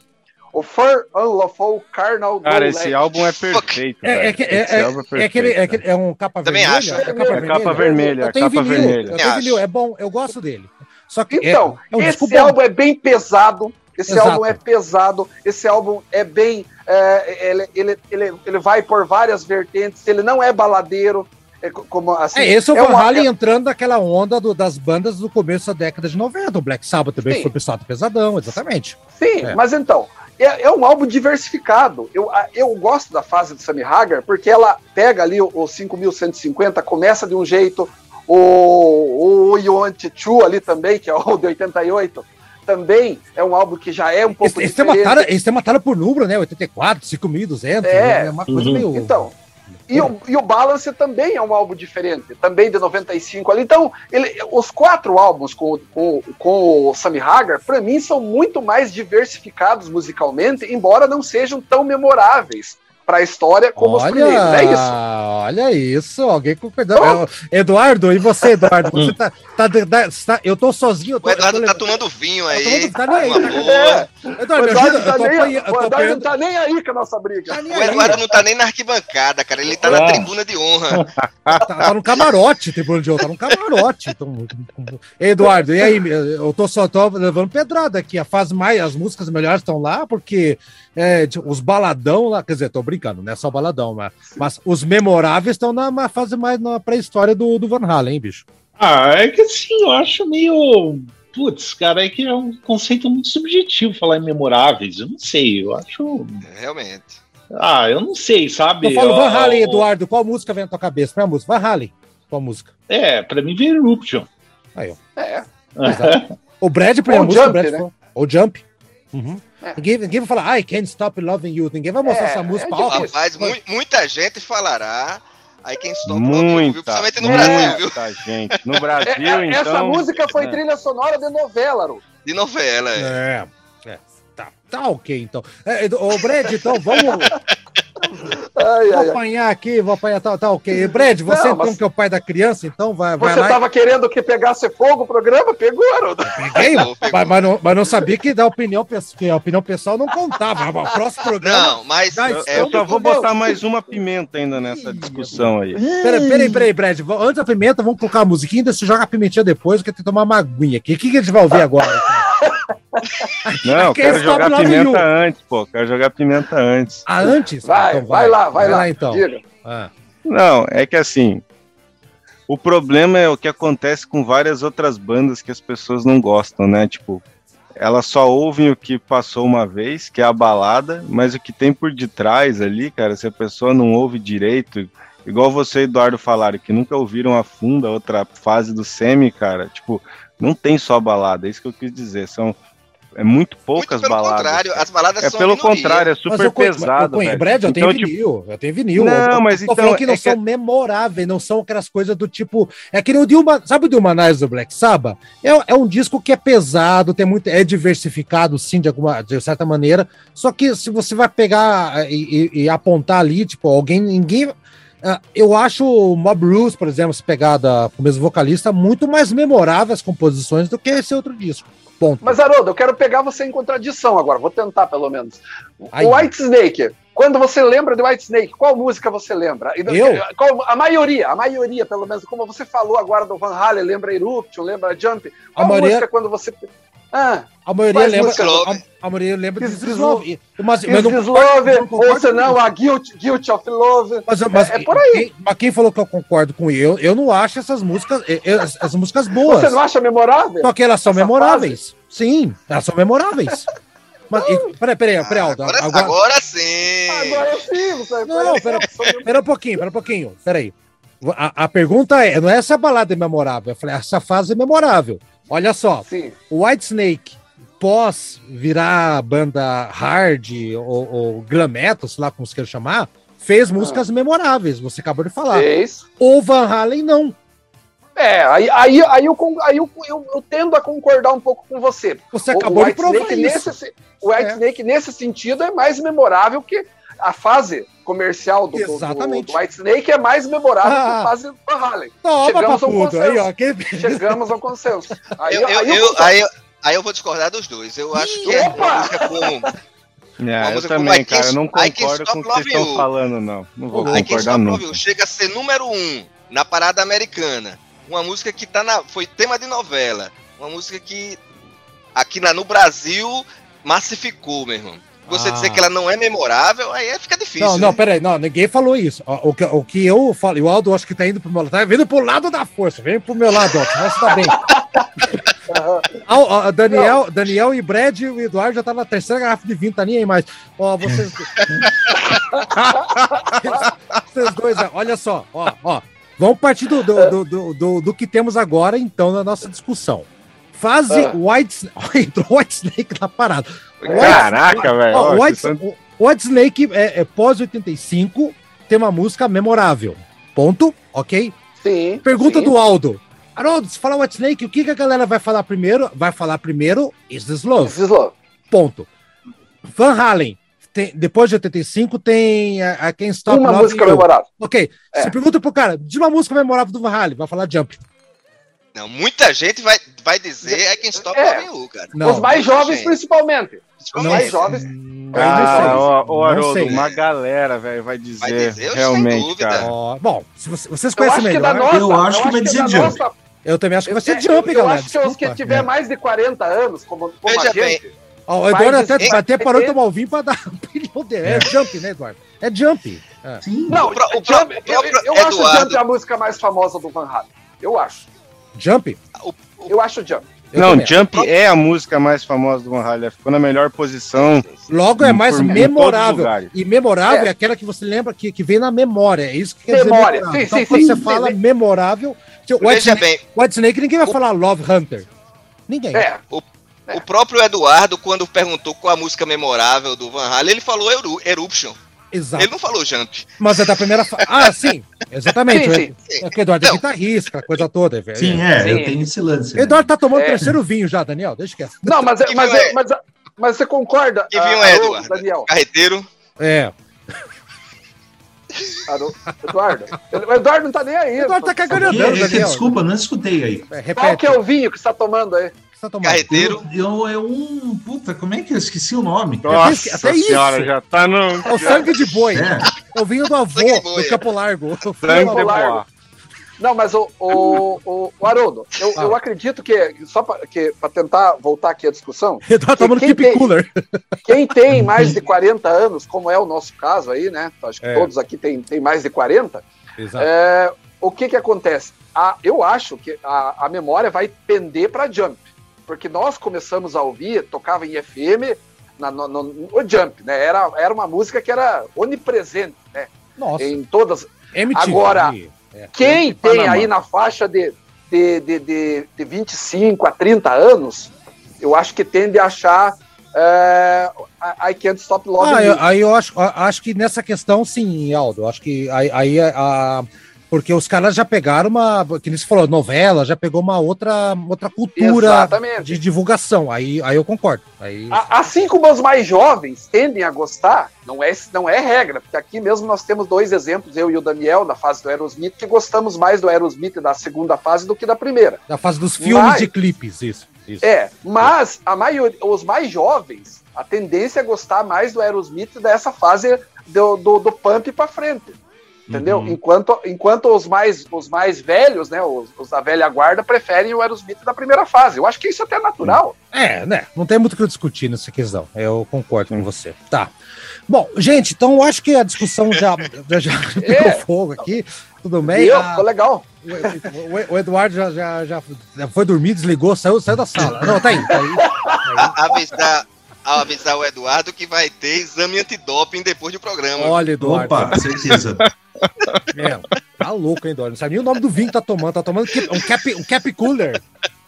O For Unlawful Carnal Cara, esse álbum é perfeito. É, é, é, é, é, é, aquele, é um capa Também vermelha. Acho. É capa vermelha. É capa vermelha. Eu tenho vinil, vermelha. Eu tenho vinil, é bom, eu gosto dele. Só que então, é, é um esse álbum é bem pesado. Esse Exato. álbum é pesado. Esse álbum é bem. É, ele, ele, ele, ele vai por várias vertentes. Ele não é baladeiro. É, como, assim, é, esse é o Van Halen entrando naquela onda do, das bandas do começo da década de 90. O Black Sabbath também Sim. foi pesado pesadão, exatamente. Sim, mas então, é, é, um álbum diversificado. Eu, eu gosto da fase do Sammy Hagar porque ela pega ali o, o 5150, começa de um jeito, o, o Want To ali também, que é o de 88, também é um álbum que já é um pouco esse, esse diferente. Tem uma tara, esse tem uma tara por número, né? 84, 5.200, é, é uma coisa uhum. meio... Então, e o, e o Balance também é um álbum diferente, também de 95 ali. Então, ele, os quatro álbuns com, com, com o Sammy Hagar, para mim, são muito mais diversificados musicalmente, embora não sejam tão memoráveis para a história como olha, os primeiros. É isso. Olha isso, alguém concordando. Oh. Eduardo, e você, Eduardo? Você tá, tá, tá, tá, Eu tô sozinho. Eu tô, o Eduardo tá tomando vinho aí. Tá, tomando, tá nem aí. É. Eduardo, o Eduardo, tá nem, o Eduardo não tá nem aí com a nossa briga. Tá o Eduardo não tá nem na arquibancada, cara. Ele tá na tribuna de honra. Tá, tá, no camarote, tribuna de honra. Tá no camarote. Então, Eduardo, e aí? Eu tô só tô levando pedrada aqui. A fase mais, as músicas melhores estão lá, porque é, os baladão lá, quer dizer, tô brincando, não é só baladão, mas, mas os memoráveis estão na fase mais na pré-história do, do Van Halen, hein, bicho? Ah, é que assim, eu acho meio. Putz, cara, é que é um conceito muito subjetivo falar em memoráveis. Eu não sei, eu acho. Realmente. Ah, eu não sei, sabe? Eu falo Van Halen, Eduardo, qual música vem na tua cabeça? Qual é a música? Van Halen, qual música? É, pra mim vem Eruption. Aí, ó. É. o Brad, pra música, Jump, Brad, né? Ou Jump. Uhum. É. Ninguém, ninguém vai falar, I can't stop loving you. Ninguém vai mostrar é, essa música. É Rapaz, mu muita gente falará. I can't stop muita, loving you, principalmente no Brasil, viu? Gente. No Brasil, é, então. Essa música foi trilha sonora de novela, Ru. De novela, é. É. Tá, tá ok, então. É, ô, Brad, então vamos. Ai, vou ai, apanhar ai. aqui, vou apanhar, tá, tá ok. Brad, você não, então mas... que é o pai da criança, então vai, vai Você lá tava e... querendo que pegasse fogo o programa? Pegou, Haroldo. Peguei, mas, mas, não, mas não sabia que da opinião, que a opinião pessoal não contava. O próximo programa... Não, mas... Eu, eu só vou botar mais uma pimenta ainda nessa discussão aí. Peraí, peraí, peraí, Brad. Antes da pimenta, vamos colocar a musiquinha, ainda se joga a pimentinha depois, que tem que tomar uma aguinha aqui. O que, que a gente vai ouvir agora? Não, quero jogar pimenta antes, pô. Quero jogar pimenta antes. Ah, antes? Vai, então vai. vai, lá, vai, vai lá. lá. então. Ah. Não, é que assim. O problema é o que acontece com várias outras bandas que as pessoas não gostam, né? Tipo, elas só ouvem o que passou uma vez, que é a balada, mas o que tem por detrás ali, cara, se a pessoa não ouve direito, igual você e Eduardo falaram, que nunca ouviram a fundo a outra fase do semi, cara, tipo, não tem só balada, é isso que eu quis dizer. São é muito poucas muito pelo baladas. contrário, as baladas é são pelo contrário, é super eu, pesado. Eu, eu, Brad, eu tenho então, tipo, vinil, tipo... eu tenho vinil. Não, eu, mas então falando que não é são que... memoráveis, não são aquelas coisas do tipo, é que nem o Dilma, sabe o Dilma Nice do Black Sabbath? É, é um disco que é pesado, tem muito é diversificado sim de alguma de certa maneira, só que se você vai pegar eh, e, e, e apontar ali, tipo, alguém ninguém eu acho o Mob Rules, por exemplo, se pegar da, o mesmo vocalista, muito mais memorável as composições do que esse outro disco. Ponto. Mas, Haroldo, eu quero pegar você em contradição agora, vou tentar pelo menos. O White Snake, quando você lembra de White Snake, qual música você lembra? Eu? Qual, a maioria, a maioria, pelo menos, como você falou agora do Van Halen, lembra Eruption, lembra Jump? Qual a maioria... música quando você. Ah, a maioria lembra. A, a, maioria lembra de This Love. Mas, mas não, Love, ou senão a Guilt, Guilt of Love. Mas, mas, é, é, por aí. Quem, mas quem falou que eu concordo com ele? Eu, não acho essas músicas, eu, as, músicas boas. Você não acha memorável? Só que elas são memoráveis. Fase? Sim, elas são memoráveis. Mas, e, peraí, peraí, peraí, Aldo. Agora, agora, agora sim. Agora sim, você Não, pera, pera um pouquinho, pera um pouquinho. Peraí. A, a pergunta é: não é essa balada é memorável, eu falei, essa fase é memorável. Olha só, sim. o White Snake, pós virar banda hard ou, ou glam metal, sei lá como você quer chamar, fez músicas ah. memoráveis, você acabou de falar. Fez. O Van Halen não. É, aí, aí, aí, eu, aí eu, eu, eu tendo a concordar um pouco com você. Você O- acabou o de provar Whitesnake isso. nesse, o White É. Snake, nesse sentido, é mais memorável que a fase comercial do, do, do, Exatamente. do White Snake é mais memorável que Ah. a fase do Van Halen. Toma, Chegamos a um papudo. Aí, ó. Que... Chegamos ao consenso. Aí, Eu, aí eu eu- aí, eu- aí eu vou discordar dos dois. Eu acho que é Opa! uma música como. É, eu também, cara, eu não concordo com o que vocês estão You. falando, não. Não vou I concordar Stop nunca. Chega a ser número um na parada americana. Uma música que tá na, foi tema de novela. Uma música que aqui na, no Brasil massificou, meu irmão. Você Ah. dizer que ela não é memorável, aí é- fica difícil. Não, não, né? peraí, não, ninguém falou isso. O que, o que eu falo, e o Aldo acho que tá indo pro meu lado, tá vindo pro lado da força, vem pro meu lado, ó, se dar bem. Ah, Daniel, Daniel e Brad e o Eduardo já tá na terceira garrafa de vinho, tá nem aí mais. Ó, vocês. vocês dois, olha só, ó, ó. Vamos partir do, do, do, do, do- do que temos agora, então, na nossa discussão. Fase Ah. White, entrou White Snake na parada. Caraca, velho. O White, o White Snake é, é pós-85, tem uma música memorável. Ponto, ok? Sim. Pergunta sim. do Aldo. Haroldo, se falar White Snake, o que, que a galera vai falar primeiro? Vai falar primeiro Is This Love. This is love. Ponto. Van Halen, tem- depois de 85, tem a, a Can't Stop Uma música memorável. Ok, É. você pergunta pro cara, de uma música memorável do Van Halen, vai falar Jump. Não, muita gente vai, vai dizer I Can't Stop É. You, cara. Não, Os mais jovens, gente. principalmente. Os não mais jovens. Eu Cara, ó, Não Haroldo, uma galera, velho, vai dizer, Vai dizer, eu sem realmente, dúvida. cara. Ó, bom, se você- vocês Eu conhecem melhor, nossa. Eu acho que vai dizer Jump. nossa- eu também acho que vai ser eu- Jump, eu galera. acho que os que tiver É. mais de 40 anos, como, como a Veja bem, gente, Ó, o Eduardo até, dizer- até parou de é- tomar o vinho pra dar a opinião dele. É, Jump, né, Eduardo? É Jump. É. Sim. Não, O o Jump, próprio- eu, eu acho Jump a música mais famosa do Van Halen. Eu acho. Jump? Eu acho Jump. Eu não, também. Jump é a música mais famosa do Van Halen. Ficou na melhor posição. Logo é mais Por- memorável. E memorável é. É. aquela que você lembra que, que vem na memória. É isso que quer Memória. dizer. memorável. Sim, então, sim, quando sim. você Sim, fala sim. memorável. White, Snake, bem, White Snake, ninguém vai O- falar Love Hunter. Ninguém. É. o próprio Eduardo, quando perguntou qual a música memorável do Van Halen, ele falou Eru- Eruption. Exato. Ele não falou Jump. Mas é da primeira fase. Ah, sim. Exatamente. Sim, sim. É que o Eduardo é Não. guitarrista, aquela coisa toda. velho. Sim, é, Sim. eu tenho esse lance. O Eduardo tá tomando o É. terceiro vinho já, Daniel. Deixa quieto. Não, mas, Que mas, vinho é? mas, mas você concorda, Que vinho ah, é, Eduardo? Daniel? Carreteiro. É. Eduardo? O Eduardo não tá nem aí. O Eduardo tá cagando é Daniel. desculpa, não escutei aí. é Qual que é o vinho que você tá tomando aí? Que você tá tomando? Carreteiro. Eu, eu, é um. Puta, como é que eu esqueci o nome? Nossa até isso. senhora, já tá no. É o sangue de boi. É, É o vinho do avô, do. Campo Largo. O Sangue do boa. Não, mas o, o, o, o Haroldo, eu, Ah. eu acredito que, só para tentar voltar aqui à discussão, Eduardo tomando Quem Keep tem- Cooler. quem tem mais de 40 anos, como é o nosso caso aí, né? Acho que É. todos aqui têm tem mais de 40. Exato. É, o que que acontece? A- eu acho que a, a memória vai pender para Jump, porque nós começamos a ouvir, tocava em FM, na, no, no- no Jump, né? Era, era uma música que era onipresente, né? Nossa. Em todas. MTV. Agora, É. Quem tem Panamá. aí na faixa de, de, de, de, de 25 a 30 anos, eu acho que tende a achar é, I Can't Stop Loving Ah, eu, aí eu acho, acho que nessa questão, sim, Aldo. Acho que aí, aí a, a- porque os caras já pegaram uma, que nem você falou, novela, já pegou uma outra, outra cultura Exatamente. de divulgação. Aí, aí eu concordo. Aí, Assim como os mais jovens tendem a gostar, não é, não é regra, porque aqui mesmo nós temos dois exemplos, eu e o Daniel, da fase do Aerosmith, que gostamos mais do Aerosmith da segunda fase do que da primeira. da fase dos filmes Mas- de clipes, isso. isso. É, mas a maioria, os mais jovens, a tendência é gostar mais do Aerosmith dessa fase do, do, do pump pra frente. Entendeu? Uhum. Enquanto, enquanto os mais os mais velhos, né, os, os da velha guarda, preferem o Aerosmith da primeira fase. Eu acho que isso é até natural. É, né? Não tem muito o que discutir nessa questão. Eu concordo com você. Tá. Bom, gente, então eu acho que a discussão já, já, já pegou fogo aqui. Tudo bem? Viu? Ah, Ficou legal. o, o- o Eduardo já, já, já foi dormir, desligou, saiu, saiu da sala. Não, tá aí, tá aí. Tá aí. Avisar, ao avisar o Eduardo que vai ter exame antidoping depois do programa. Olha, Eduardo. Opa, certeza. É, tá louco, hein, Eduardo? Não sabe nem o nome do vinho que tá tomando. Tá tomando um cap, um cap cooler.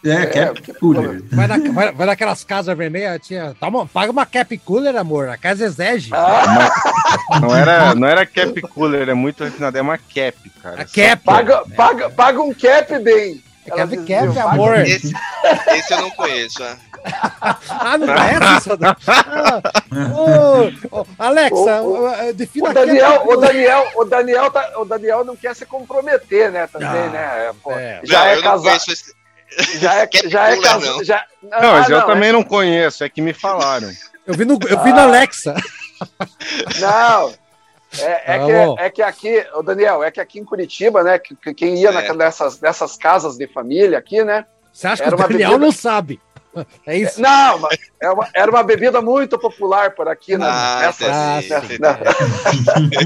É, cap cooler. Vai, na, vai, vai naquelas casas vermelhas, tinha. Toma, paga uma cap cooler, amor. A casa exige. Ah, Não era, não era cap cooler, é muito refinado, é uma cap, cara. A cap. Paga, paga, paga um cap, bem. É cap, cap, amor. Esse, esse eu não conheço. ah. Ah, não conhece? Ah, ô, ô, Alexa, O- o- uh, defina O Daniel, o Daniel, o Daniel, tá, o Daniel não quer se comprometer, né? Também, Ah, né? Pô, é. Já não, é eu não casado. esse. Já é, já é casado. não. Já... Não, mas ah, eu não, também não conheço, é que me falaram. Eu vi no, eu vi na Alexa. Não. É, é Tá que, é que aqui, o Daniel, é que aqui em Curitiba, né? que- que Quem ia Certo. naquela- nessas, nessas casas de família aqui, né? Você acha Era que o Daniel bebida- não sabe? É isso? Não, mas é uma- era uma bebida muito popular por aqui, né? Ah, entendi. na-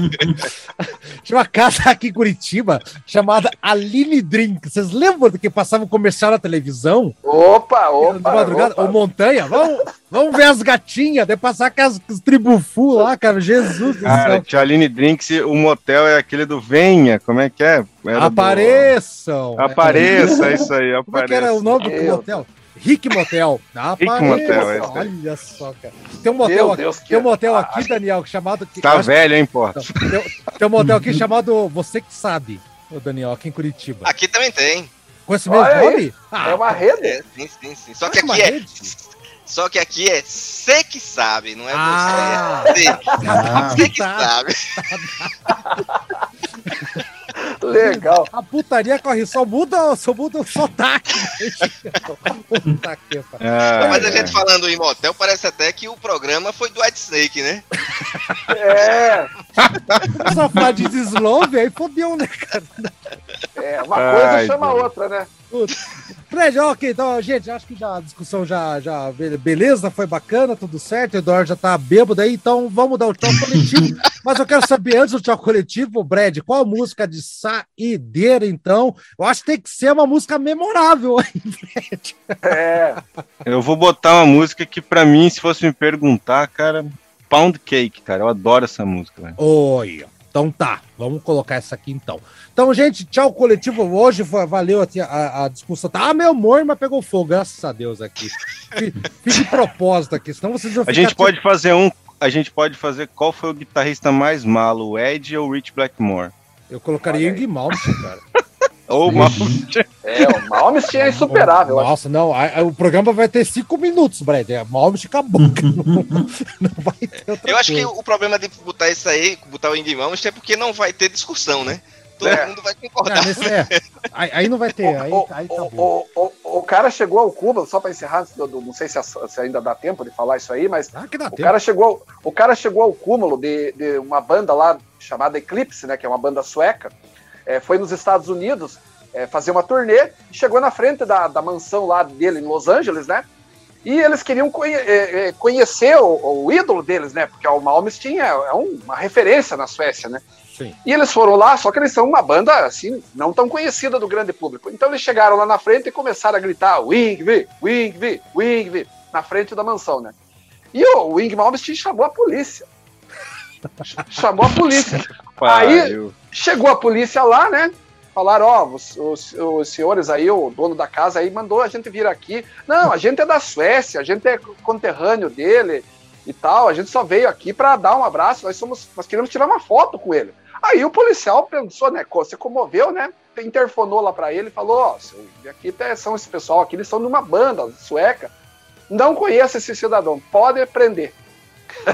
Tinha uma casa aqui em Curitiba chamada Aline Drink. Vocês lembram do que passava um comercial na televisão? Opa, de opa. madrugada? opa. Ou montanha? Vamos, vamos ver as gatinhas, daí passar com as, os tribufu lá, cara. Jesus do Cara, céu. Tia Aline Drinks, o motel é aquele do Venha, como é que é? Era do- Apareçam. Apareça, é isso aí, Como é que apareça. era o nome do motel? Rick Motel. Rick Apareça. Motel, é. Olha só, cara. Tem um motel, Meu aqui, Deus, tem um motel Ah, aqui, Daniel, chamado. Tá acho velho, hein, porra? Tem, tem um motel aqui chamado Você Que Sabe, o Daniel, aqui em Curitiba. Aqui também tem. Com esse mesmo Olha nome? Ah, É uma rede. É, sim, sim, sim. Só que aqui é. rede. Só que aqui é você que sabe, não é Ah. você. É você. Ah, Você que Tá. sabe. Legal. A putaria corre, só muda, só muda o sotaque. Puta que pariu. Ah, Mas a é. gente falando em motel, parece até que o programa foi do White Snake, né? É, Só falar de Slove, aí fodeu, né, cara? é, uma coisa Ai, chama a outra, né? Fred, ok, então, gente, acho que já a discussão já, já be- beleza, foi bacana, tudo certo, o Eduardo já tá bêbado aí, então vamos dar o tchau coletivo. Mas eu quero saber, antes do tchau coletivo, Brad, qual música de saideira, então? Eu acho que tem que ser uma música memorável, hein, Brad? É, Eu vou botar uma música que, pra mim, se fosse me perguntar, cara, Pound Cake, cara. Eu adoro essa música, velho. Oi, ó. Então tá, vamos colocar essa aqui então. Então, gente, tchau coletivo. Hoje foi- valeu aqui a, a discussão. Tá, ah, meu amor, mas pegou fogo, graças a Deus aqui. Fi- Fiz de propósito aqui, senão vocês vão A ficar gente tipo- pode fazer um. A gente pode fazer qual foi o guitarrista mais malo, o Ed ou o Rich Blackmore? Eu colocaria Olha aí. Ing Malmsteen, cara. Ou o é, o Malmsteen é insuperável. eu acho. Nossa, não, a- a- o programa vai ter cinco minutos, Brad. É Malmsteen acabou. Não, não vai ter outra Eu acho que coisa. o problema de botar isso aí, botar o Indie Mãos, é porque não vai ter discussão, né? Todo É. mundo vai concordar. nesse- é. aí, aí não vai ter, aí, o, aí o- acabou. o, o, o cara chegou ao Cuba, só para encerrar, antes do- do- não sei se, a- se ainda dá tempo de falar isso aí, mas Ah, que dá o tempo. cara chegou, ao- o cara chegou ao cúmulo de, de uma banda lá chamada Eclipse, né, que é uma banda sueca, é, foi nos Estados Unidos é, fazer uma turnê, e chegou na frente da, da mansão lá dele em Los Angeles, né? E eles queriam conhe- é, é, conhecer o, o ídolo deles, né? Porque o Malmsteen é, é um- uma referência na Suécia, né? Sim. E eles foram lá, só que eles são uma banda, assim, não tão conhecida do grande público. Então eles chegaram lá na frente e começaram a gritar Wingvi, Wingvi, Wingvi, na frente da mansão, né? E o Wing Malmsteen chamou a polícia. Ch- chamou a polícia. Aí-. Chegou a polícia lá, né? Falaram, ó, os, os- os senhores aí, o dono da casa aí mandou a gente vir aqui. Não, a gente é da Suécia, a gente é conterrâneo dele e tal. A gente só veio aqui para dar um abraço. Nós somos, nós queremos tirar uma foto com ele. Aí o policial pensou, né? Você comoveu, né? Interfonou lá para ele e falou: Ó, seu- aqui tá- são esse pessoal aqui, eles são de uma banda sueca. Não conheço esse cidadão, pode prender.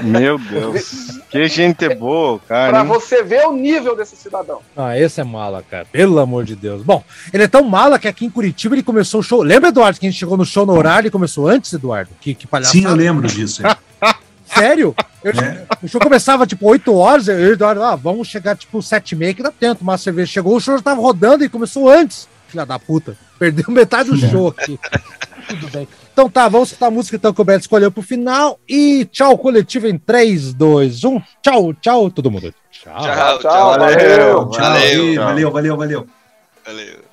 Meu Deus. que gente boa, cara. Para hein? você ver o nível desse cidadão. Ah, esse é mala, cara. Pelo amor de Deus. Bom, ele é tão mala que aqui em Curitiba ele começou o show. Lembra, Eduardo, que a gente chegou no show no horário e começou antes, Eduardo? Que, que palhaçada. Sim, eu lembro disso. Sério? Eu- É. O show começava tipo 8 horas, eu e o Eduardo, ah, vamos chegar tipo 7 e meia que dá tempo, tomar cerveja. Chegou, o show já tava rodando e começou antes. Filha da puta. Perdeu metade do show aqui. Tudo bem. Então tá, vamos escutar a música então que o Beto escolheu pro final. E tchau, coletivo em 3, 2, 1. Tchau, tchau, todo mundo. Tchau. Tchau, Tchau, tchau. valeu. Valeu. Tchau, Valeu. valeu, valeu, valeu. Valeu.